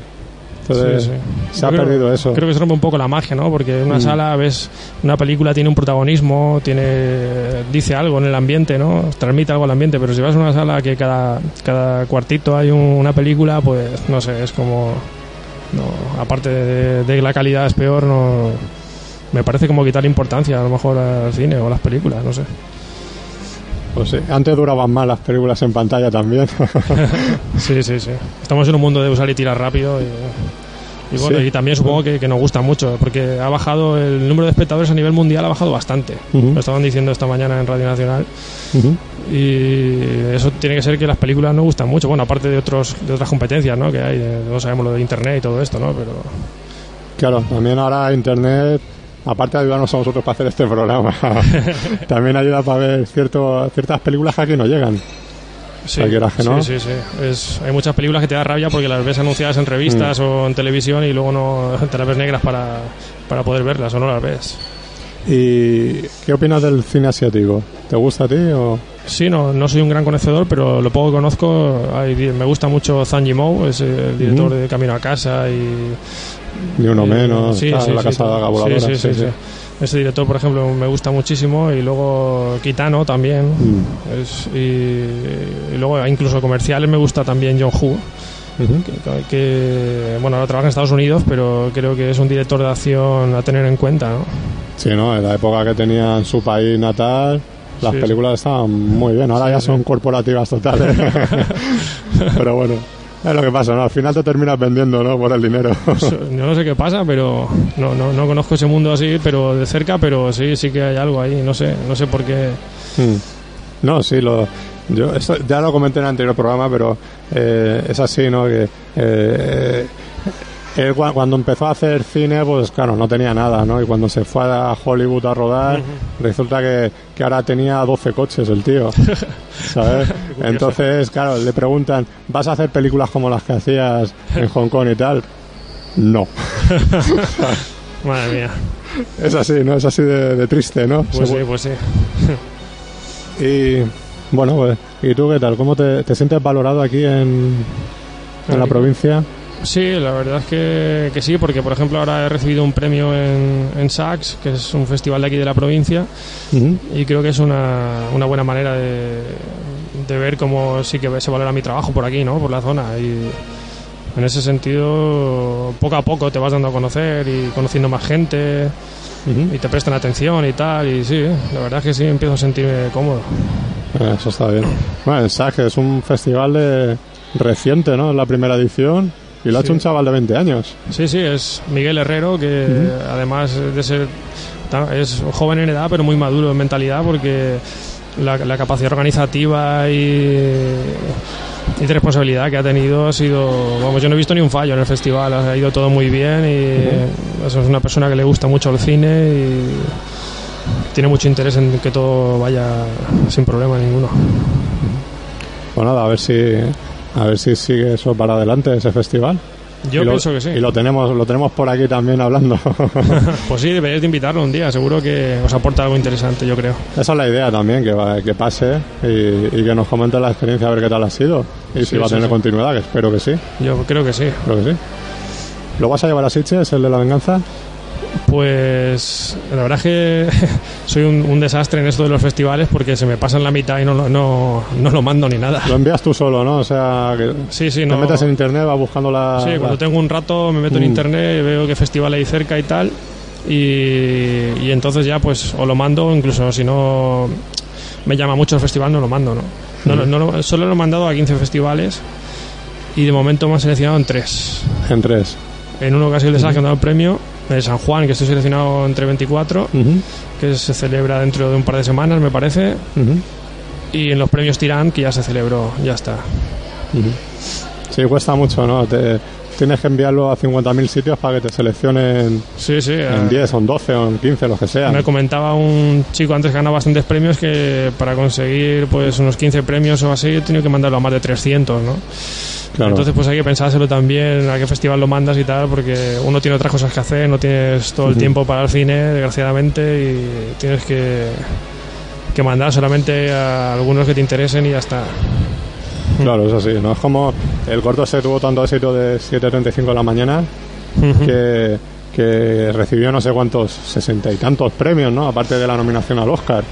Entonces, Sí, sí. se ha creo- perdido eso. Creo que se rompe un poco la magia, ¿no? Porque en una Mm. sala ves una película tiene un protagonismo, tiene dice algo en el ambiente, ¿no? Transmite algo al ambiente, pero si vas a una sala que cada, cada cuartito hay un- una película, pues no sé, es como no, aparte de, de que la calidad es peor, no me parece como quitar importancia a lo mejor al cine o a las películas, no sé. Pues sí, antes duraban más las películas en pantalla también. Sí, sí, sí. Estamos en un mundo de usar y tirar rápido y, y bueno, Sí. y también supongo que, que nos gusta mucho, porque ha bajado el número de espectadores a nivel mundial ha bajado bastante. Lo estaban diciendo esta mañana en Radio Nacional y eso tiene que ser que las películas no gustan mucho, bueno, aparte de otros de otras competencias, ¿no? Que hay, no sabemos lo de internet y todo esto, ¿no? Pero Claro, también ahora Internet, aparte de ayudarnos a nosotros para hacer este programa, también ayuda para ver cierto, ciertas películas que aquí no llegan. sí, que no. sí, sí, sí. Es, hay muchas películas que te da rabia porque las ves anunciadas en revistas Mm. o en televisión y luego no te las ves negras para, para poder verlas o no las ves. ¿Y qué opinas del cine asiático? ¿Te gusta a ti o...? Sí, no, no soy un gran conocedor, pero lo poco que conozco, hay- me gusta mucho Zhang Yimou, es el director Ujú. de Camino a Casa y... Ni uno menos, sí, tal, sí, la sí, casa de. Sí, sí. Ese director, por ejemplo, me gusta muchísimo y luego Kitano también. Mm. Es- y, y luego incluso comerciales me gusta también John Hu, que, que, bueno, ahora trabaja en Estados Unidos, pero creo que es un director de acción a tener en cuenta, ¿no? Sí, ¿no? En la época que tenía en su país natal, las Sí, películas estaban muy bien. Ahora Sí, ya sí. son corporativas totales. Pero bueno, es lo que pasa, ¿no? Al final te terminas vendiendo, ¿no? Por el dinero. So- Yo no sé qué pasa, pero no, no, no conozco ese mundo así, pero de cerca, pero sí, sí que hay algo ahí, no sé, no sé por qué. Mm. No, sí, lo, yo esto ya lo comenté en el anterior programa, pero eh, es así, ¿no? Que eh, él cua- cuando empezó a hacer cine, pues claro, no tenía nada, ¿no? Y cuando se fue a Hollywood a rodar, resulta que, que ahora tenía 12 coches el tío, ¿sabes? Entonces, claro, le preguntan, ¿vas a hacer películas como las que hacías en Hong Kong y tal? No. Madre mía, Es así, ¿no? Es así de, de triste, ¿no? pues sí, pues sí. Y bueno, pues, ¿y tú qué tal? ¿Cómo te, te sientes valorado aquí en, en la provincia? Sí, la verdad es que, que sí, porque por ejemplo ahora he recibido un premio en, en que es un festival de aquí de la provincia, y creo que es una, una buena manera de, de ver cómo sí que se valora mi trabajo por aquí, ¿no? Por la zona. Y en ese sentido, poco a poco te vas dando a conocer y conociendo más gente Ujú. y te prestan atención y tal. Y sí, la verdad es que sí empiezo a sentirme cómodo. Eh, Eso está bien. Bueno, SAC es un festival de reciente, ¿no? La primera edición y lo ha hecho un chaval de 20 años. Sí, sí, es Miguel Herrero, que además de ser es joven en edad, pero muy maduro en mentalidad, porque la, la capacidad organizativa y, y de responsabilidad que ha tenido ha sido, vamos, yo no he visto ni un fallo en el festival, ha ido todo muy bien y es una persona que le gusta mucho el cine y tiene mucho interés en que todo vaya sin problema ninguno. Pues nada, a ver si a ver si sigue eso para adelante ese festival. Yo Y lo- pienso que sí. Y lo tenemos lo tenemos por aquí también hablando. Pues sí, deberíais de invitarlo un día, seguro que os aporta algo interesante, yo creo. Esa es la idea también, que, va- que pase y, y que nos comente la experiencia a ver qué tal ha sido. Y si Sí, va a tener sí. continuidad, que espero que sí. Yo creo que sí. Creo que sí. ¿Lo vas a llevar a Sitges, el de la venganza? Pues la verdad es que soy un, un desastre en esto de los festivales porque se me pasan la mitad y no, lo- no, no lo mando ni nada. Lo envías tú solo, ¿no? O sea, que Sí, sí, te no. metes en internet, vas buscando la... Sí, la- cuando tengo un rato me meto en Mm. internet, veo qué festival hay cerca y tal. Y, y entonces ya pues o lo mando, incluso si no me llama mucho el festival no lo mando, ¿no? No, no, no lo- solo lo he mandado a 15 festivales y de momento me han seleccionado en tres. En tres. En sido el de Sal, que han dado el premio, de San Juan, que estoy seleccionado entre 24, Ujú, que se celebra dentro de un par de semanas, me parece. Y en los premios Tirán, que ya se celebró, ya está. Sí, cuesta mucho, ¿no? Te- tienes que enviarlo a 50.000 sitios para que te seleccionen Sí, sí. eh, en 10 o en 12 o en 15, los que sean. Me comentaba un chico antes que ganaba bastantes premios que para conseguir pues unos 15 premios o así he tenido que mandarlo a más de 300, ¿no? Claro. Entonces pues hay que pensárselo también a qué festival lo mandas y tal, porque uno tiene otras cosas que hacer, no tienes todo el tiempo para el cine, desgraciadamente, y tienes que, que mandar solamente a algunos que te interesen y ya está. Claro, es así, ¿no? Es como el corto se tuvo tanto éxito de 7.35 de la mañana que, que recibió no sé cuántos, sesenta y tantos premios, ¿no? Aparte de la nominación al Oscar.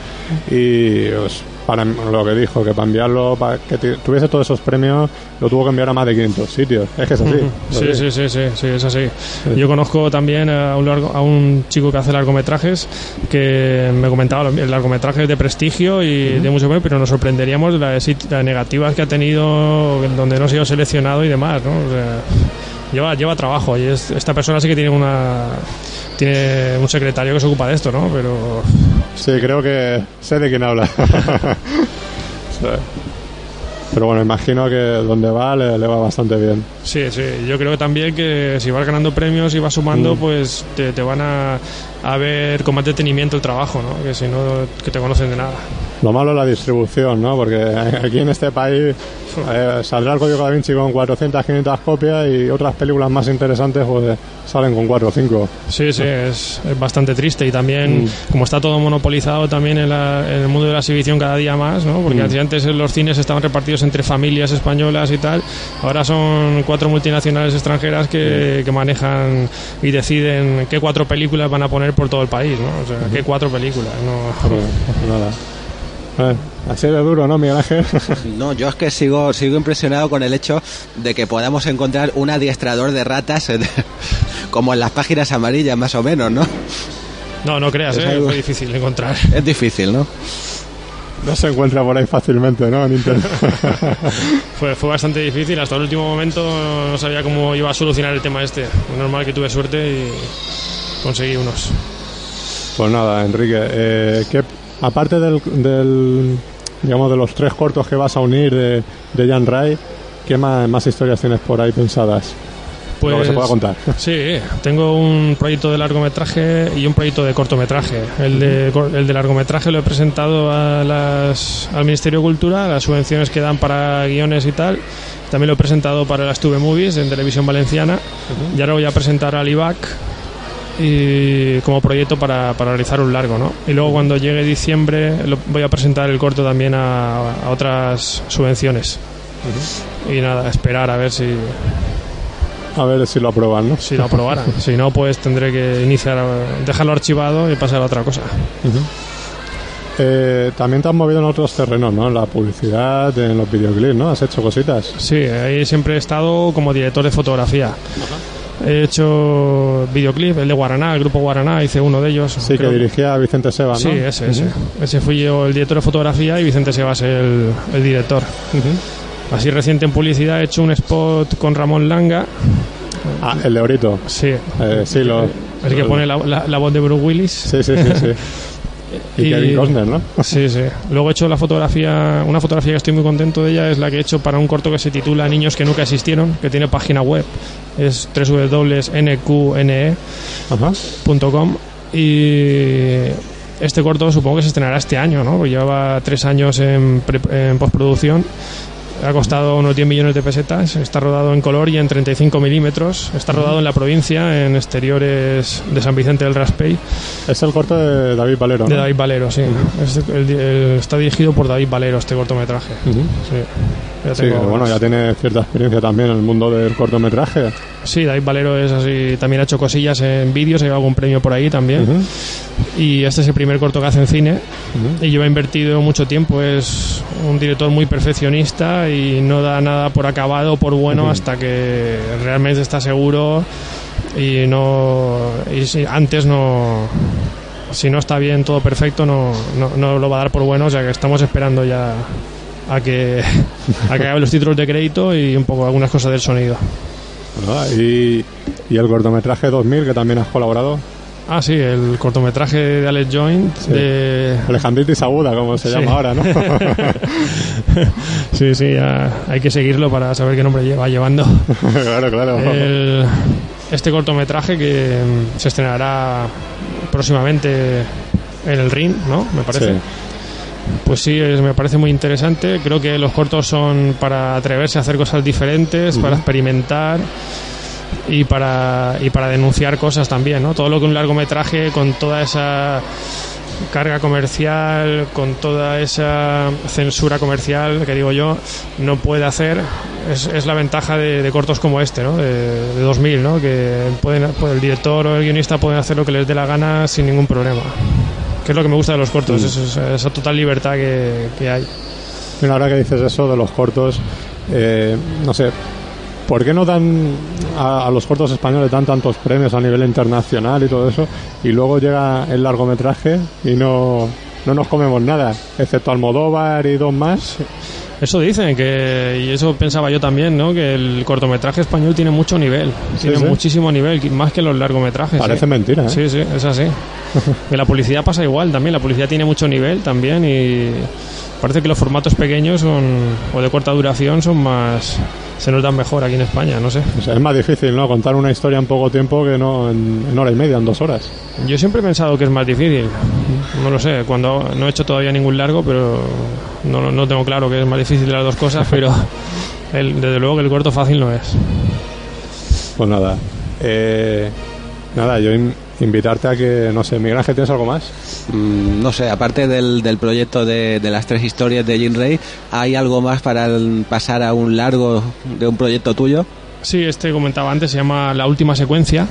Y pues, para lo que dijo, que para enviarlo, para que tu- tuviese todos esos premios, lo tuvo que enviar a más de 500 sitios. Es que es así. Sí, sí, sí, sí, sí, es así. Yo conozco también a un, largo- a un chico que hace largometrajes que me comentaba el largometraje es de prestigio y de mucho pero nos sorprenderíamos de las, las negativas que ha tenido donde no ha sido seleccionado y demás, ¿no? O sea, lleva, lleva trabajo y es- esta persona sí que tiene una tiene un secretario que se ocupa de esto, ¿no? Pero Sí, creo que sé de quién habla. Sí. Pero bueno, imagino que donde va le, le va bastante bien. Sí, sí, yo creo también que si vas ganando premios y vas sumando, Mm. pues te, te van a, a ver con más detenimiento el trabajo, ¿no? Que si no, que te conocen de nada. Lo malo es la distribución, ¿no? Porque aquí en este país eh, saldrá el Código Da Vinci con 400, 500 copias y otras películas más interesantes pues salen con 4 o 5. Sí, sí, es, es bastante triste y también, Mm. como está todo monopolizado también en, la- en el mundo de la exhibición cada día más, ¿no? Porque Mm. antes los cines estaban repartidos entre familias españolas y tal, ahora son cuatro multinacionales extranjeras que, que manejan y deciden qué cuatro películas van a poner por todo el país, ¿no? O sea, qué cuatro películas, ¿no? Pues, nada. Eh, así de duro, ¿no, Miguel Ángel? No, yo es que sigo, sigo impresionado con el hecho de que podamos encontrar un adiestrador de ratas en- como en las páginas amarillas, más o menos, ¿no? No, no creas, Es ¿eh? algo- fue difícil de encontrar. Es difícil, ¿no? No se encuentra por ahí fácilmente, ¿no? En internet. Fue, fue bastante difícil, hasta el último momento no sabía cómo iba a solucionar el tema este. Normal que tuve suerte y conseguí unos. Pues nada, Enrique, eh, ¿qué- aparte del, del, digamos, de los tres cortos que vas a unir de, de Jan Ray, ¿qué más, más historias tienes por ahí pensadas? Pues, Lo que se pueda contar. Sí, tengo un proyecto de largometraje y un proyecto de cortometraje. El de, el de largometraje lo he presentado a las, al Ministerio de Cultura, las subvenciones que dan para guiones y tal. También lo he presentado para las Tube Movies en televisión valenciana. Y ahora voy a presentar al IVAC y como proyecto para, para realizar un largo, ¿no? Y luego cuando llegue diciembre lo- voy a presentar el corto también a, a otras subvenciones. Y nada, esperar a ver si, A ver si lo aprueban, ¿no? si lo aprobaran. si no, pues tendré que iniciar, dejarlo archivado y pasar a otra cosa. Eh, también te has movido en otros terrenos, ¿no? En la publicidad, en los videoclips, ¿no? Has hecho cositas. Sí, ahí siempre he estado como director de fotografía. He hecho videoclip, el de Guaraná, el grupo Guaraná, hice uno de ellos. Sí, creo. que dirigía a Vicente Seba, ¿no? Sí, ese, ese. Ese fui yo el director de fotografía y Vicente Sebas el, el director. Así reciente en publicidad he hecho un spot con Ramón Langa. Ah, el de Orito. Sí. Eh, sí, lo... El que pone la, la- la voz de Bruce Willis. Sí, sí, sí, sí. Y, Kevin Costner, ¿no? Sí, sí. Luego he hecho la fotografía, una fotografía que estoy muy contento de ella, es la que he hecho para un corto que se titula Niños que nunca existieron, que tiene página web, es www.nqne.com y este corto supongo que se estrenará este año, ¿no? Porque lleva tres años en, pre- en postproducción ha costado unos 10 millones de pesetas. Está rodado en color y en 35 milímetros. Está rodado en la provincia, en exteriores de San Vicente del Raspey, Es el corte de David Valero, ¿no? de David Valero, sí. Es el- el- está dirigido por David Valero este cortometraje. Sí. Ya Sí, tengo- bueno, ya tiene cierta experiencia también en el mundo del cortometraje. Sí, David Valero es así. También ha hecho cosillas en vídeos, ha llevado algún premio por ahí también. Y este es el primer corto que hace en cine. Y lleva invertido mucho tiempo. Es un director muy perfeccionista y no da nada por acabado, por bueno, hasta que realmente está seguro. Y no. Y si antes no. Si no está bien, todo perfecto, no, no, no lo va a dar por bueno. O sea que estamos esperando ya a que, a que los títulos de crédito y un poco algunas cosas del sonido. Bueno, y, y el cortometraje 2000, que también has colaborado. Ah, sí, el cortometraje de Alex Joint de, Alejandritis aguda, como se Sí. llama ahora, ¿no? sí, sí, ya hay que seguirlo para saber qué nombre lleva llevando. claro, claro. El- este cortometraje que mm, se estrenará próximamente en el RIN, ¿no? Me parece. Sí. Pues sí, es- me parece muy interesante. Creo que los cortos son para atreverse a hacer cosas diferentes, para experimentar y para, y para denunciar cosas también, ¿no? Todo lo que un largometraje con toda esa carga comercial, con toda esa censura comercial que digo yo, no puede hacer. Es, es la ventaja de, de cortos como este, ¿no? De, de 2000, ¿no? Que pueden, pues el director o el guionista pueden hacer lo que les dé la gana sin ningún problema. Que es lo que me gusta de los cortos, es- es- esa total libertad que, que hay. Mira, ahora que dices eso de los cortos, eh, no sé, ¿por qué no dan a, a los cortos españoles dan tantos premios a nivel internacional y todo eso? Y luego llega el largometraje y no, no nos comemos nada, excepto Almodóvar y dos más. Eso dicen, que, y eso pensaba yo también, ¿no? Que el cortometraje español tiene mucho nivel, tiene sí. muchísimo nivel, más que los largometrajes. Parece ¿eh? mentira, ¿eh? Sí, sí, es así. y la publicidad pasa igual también, la publicidad tiene mucho nivel también y parece que los formatos pequeños son, o de corta duración son más, se nos dan mejor aquí en España, no sé. O sea, es más difícil, ¿no? Contar una historia en poco tiempo que no en, en hora y media, en dos horas. Yo siempre he pensado que es más difícil, no lo sé, cuando no he hecho todavía ningún largo, pero no, no tengo claro que es más difícil las dos cosas, pero el- desde luego que el corto fácil no es. Pues nada, eh, nada, yo invitarte a que, no sé, Miguel Ángel, ¿tienes algo más? Mm, no sé, aparte del, del proyecto de, de las tres historias de Jim Ray, ¿hay algo más para el- pasar a un largo de un proyecto tuyo? Sí, este comentaba antes, se llama La Última Secuencia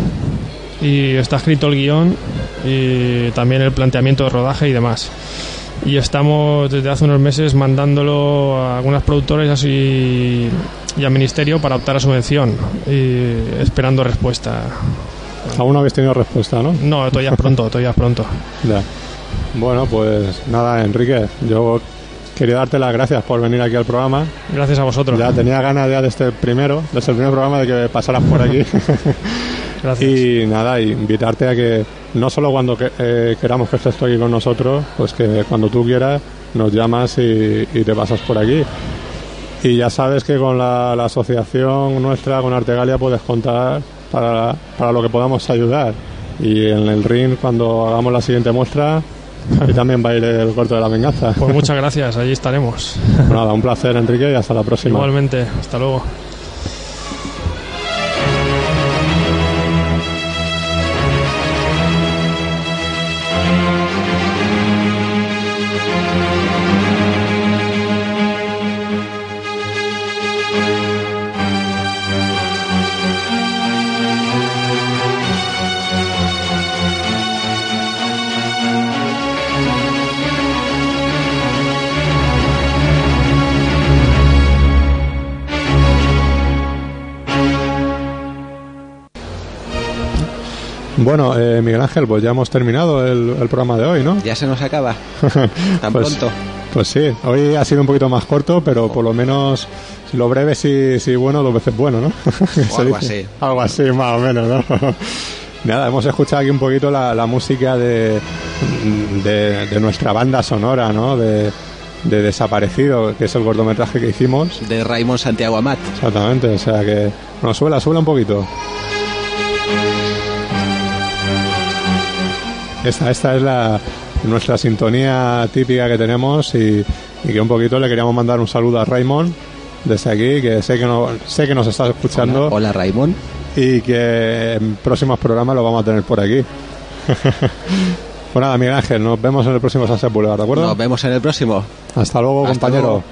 y está escrito el guion y también el planteamiento de rodaje y demás. Y estamos desde hace unos meses mandándolo a algunas productoras así y al ministerio para optar a subvención y esperando respuesta. Aún no habéis tenido respuesta, ¿no? No, todavía es pronto, todavía es pronto. Ya. Bueno, pues nada, Enrique, yo quería darte las gracias por venir aquí al programa. Gracias a vosotros. Ya tenía ganas ya de este primero, de este primer programa, de que pasaras por aquí. Gracias. y nada, invitarte a que no solo cuando que- eh, queramos que estés tú aquí con nosotros, pues que cuando tú quieras nos llamas y, y te pasas por aquí. Y ya sabes que con la, la asociación nuestra, con Artegalia, puedes contar para, para lo que podamos ayudar. Y en el ring, cuando hagamos la siguiente muestra, ahí también va a ir el corto de la venganza. Pues muchas gracias, allí estaremos. Pues nada, un placer, Enrique, y hasta la próxima. Igualmente, hasta luego. Bueno, eh, Miguel Ángel, pues ya hemos terminado el, el programa de hoy, ¿no? ¿Ya se nos acaba? ¿Tan Pues- pronto? Pues sí, hoy ha sido un poquito más corto, pero por lo menos lo breve sí, sí bueno, dos veces bueno, ¿no? Algo así. Algo así, más o menos, ¿no? Nada, hemos escuchado aquí un poquito la, la música de, de, de nuestra banda sonora, ¿no? De, de Desaparecido, que es el cortometraje que hicimos. De Raymond Santiago Amat. Exactamente, o sea que. Bueno, súbela, súbela un poquito. Esta, esta es la, nuestra sintonía típica que tenemos y, y que un poquito le queríamos mandar un saludo a Raymond desde aquí, que sé que, no, sé que nos está escuchando. Hola, hola Raymond. Y que en próximos programas lo vamos a tener por aquí. pues nada, Miguel Ángel, nos vemos en el próximo Sunset Boulevard, ¿de acuerdo? Nos vemos en el próximo. Hasta luego, Hasta compañero. luego.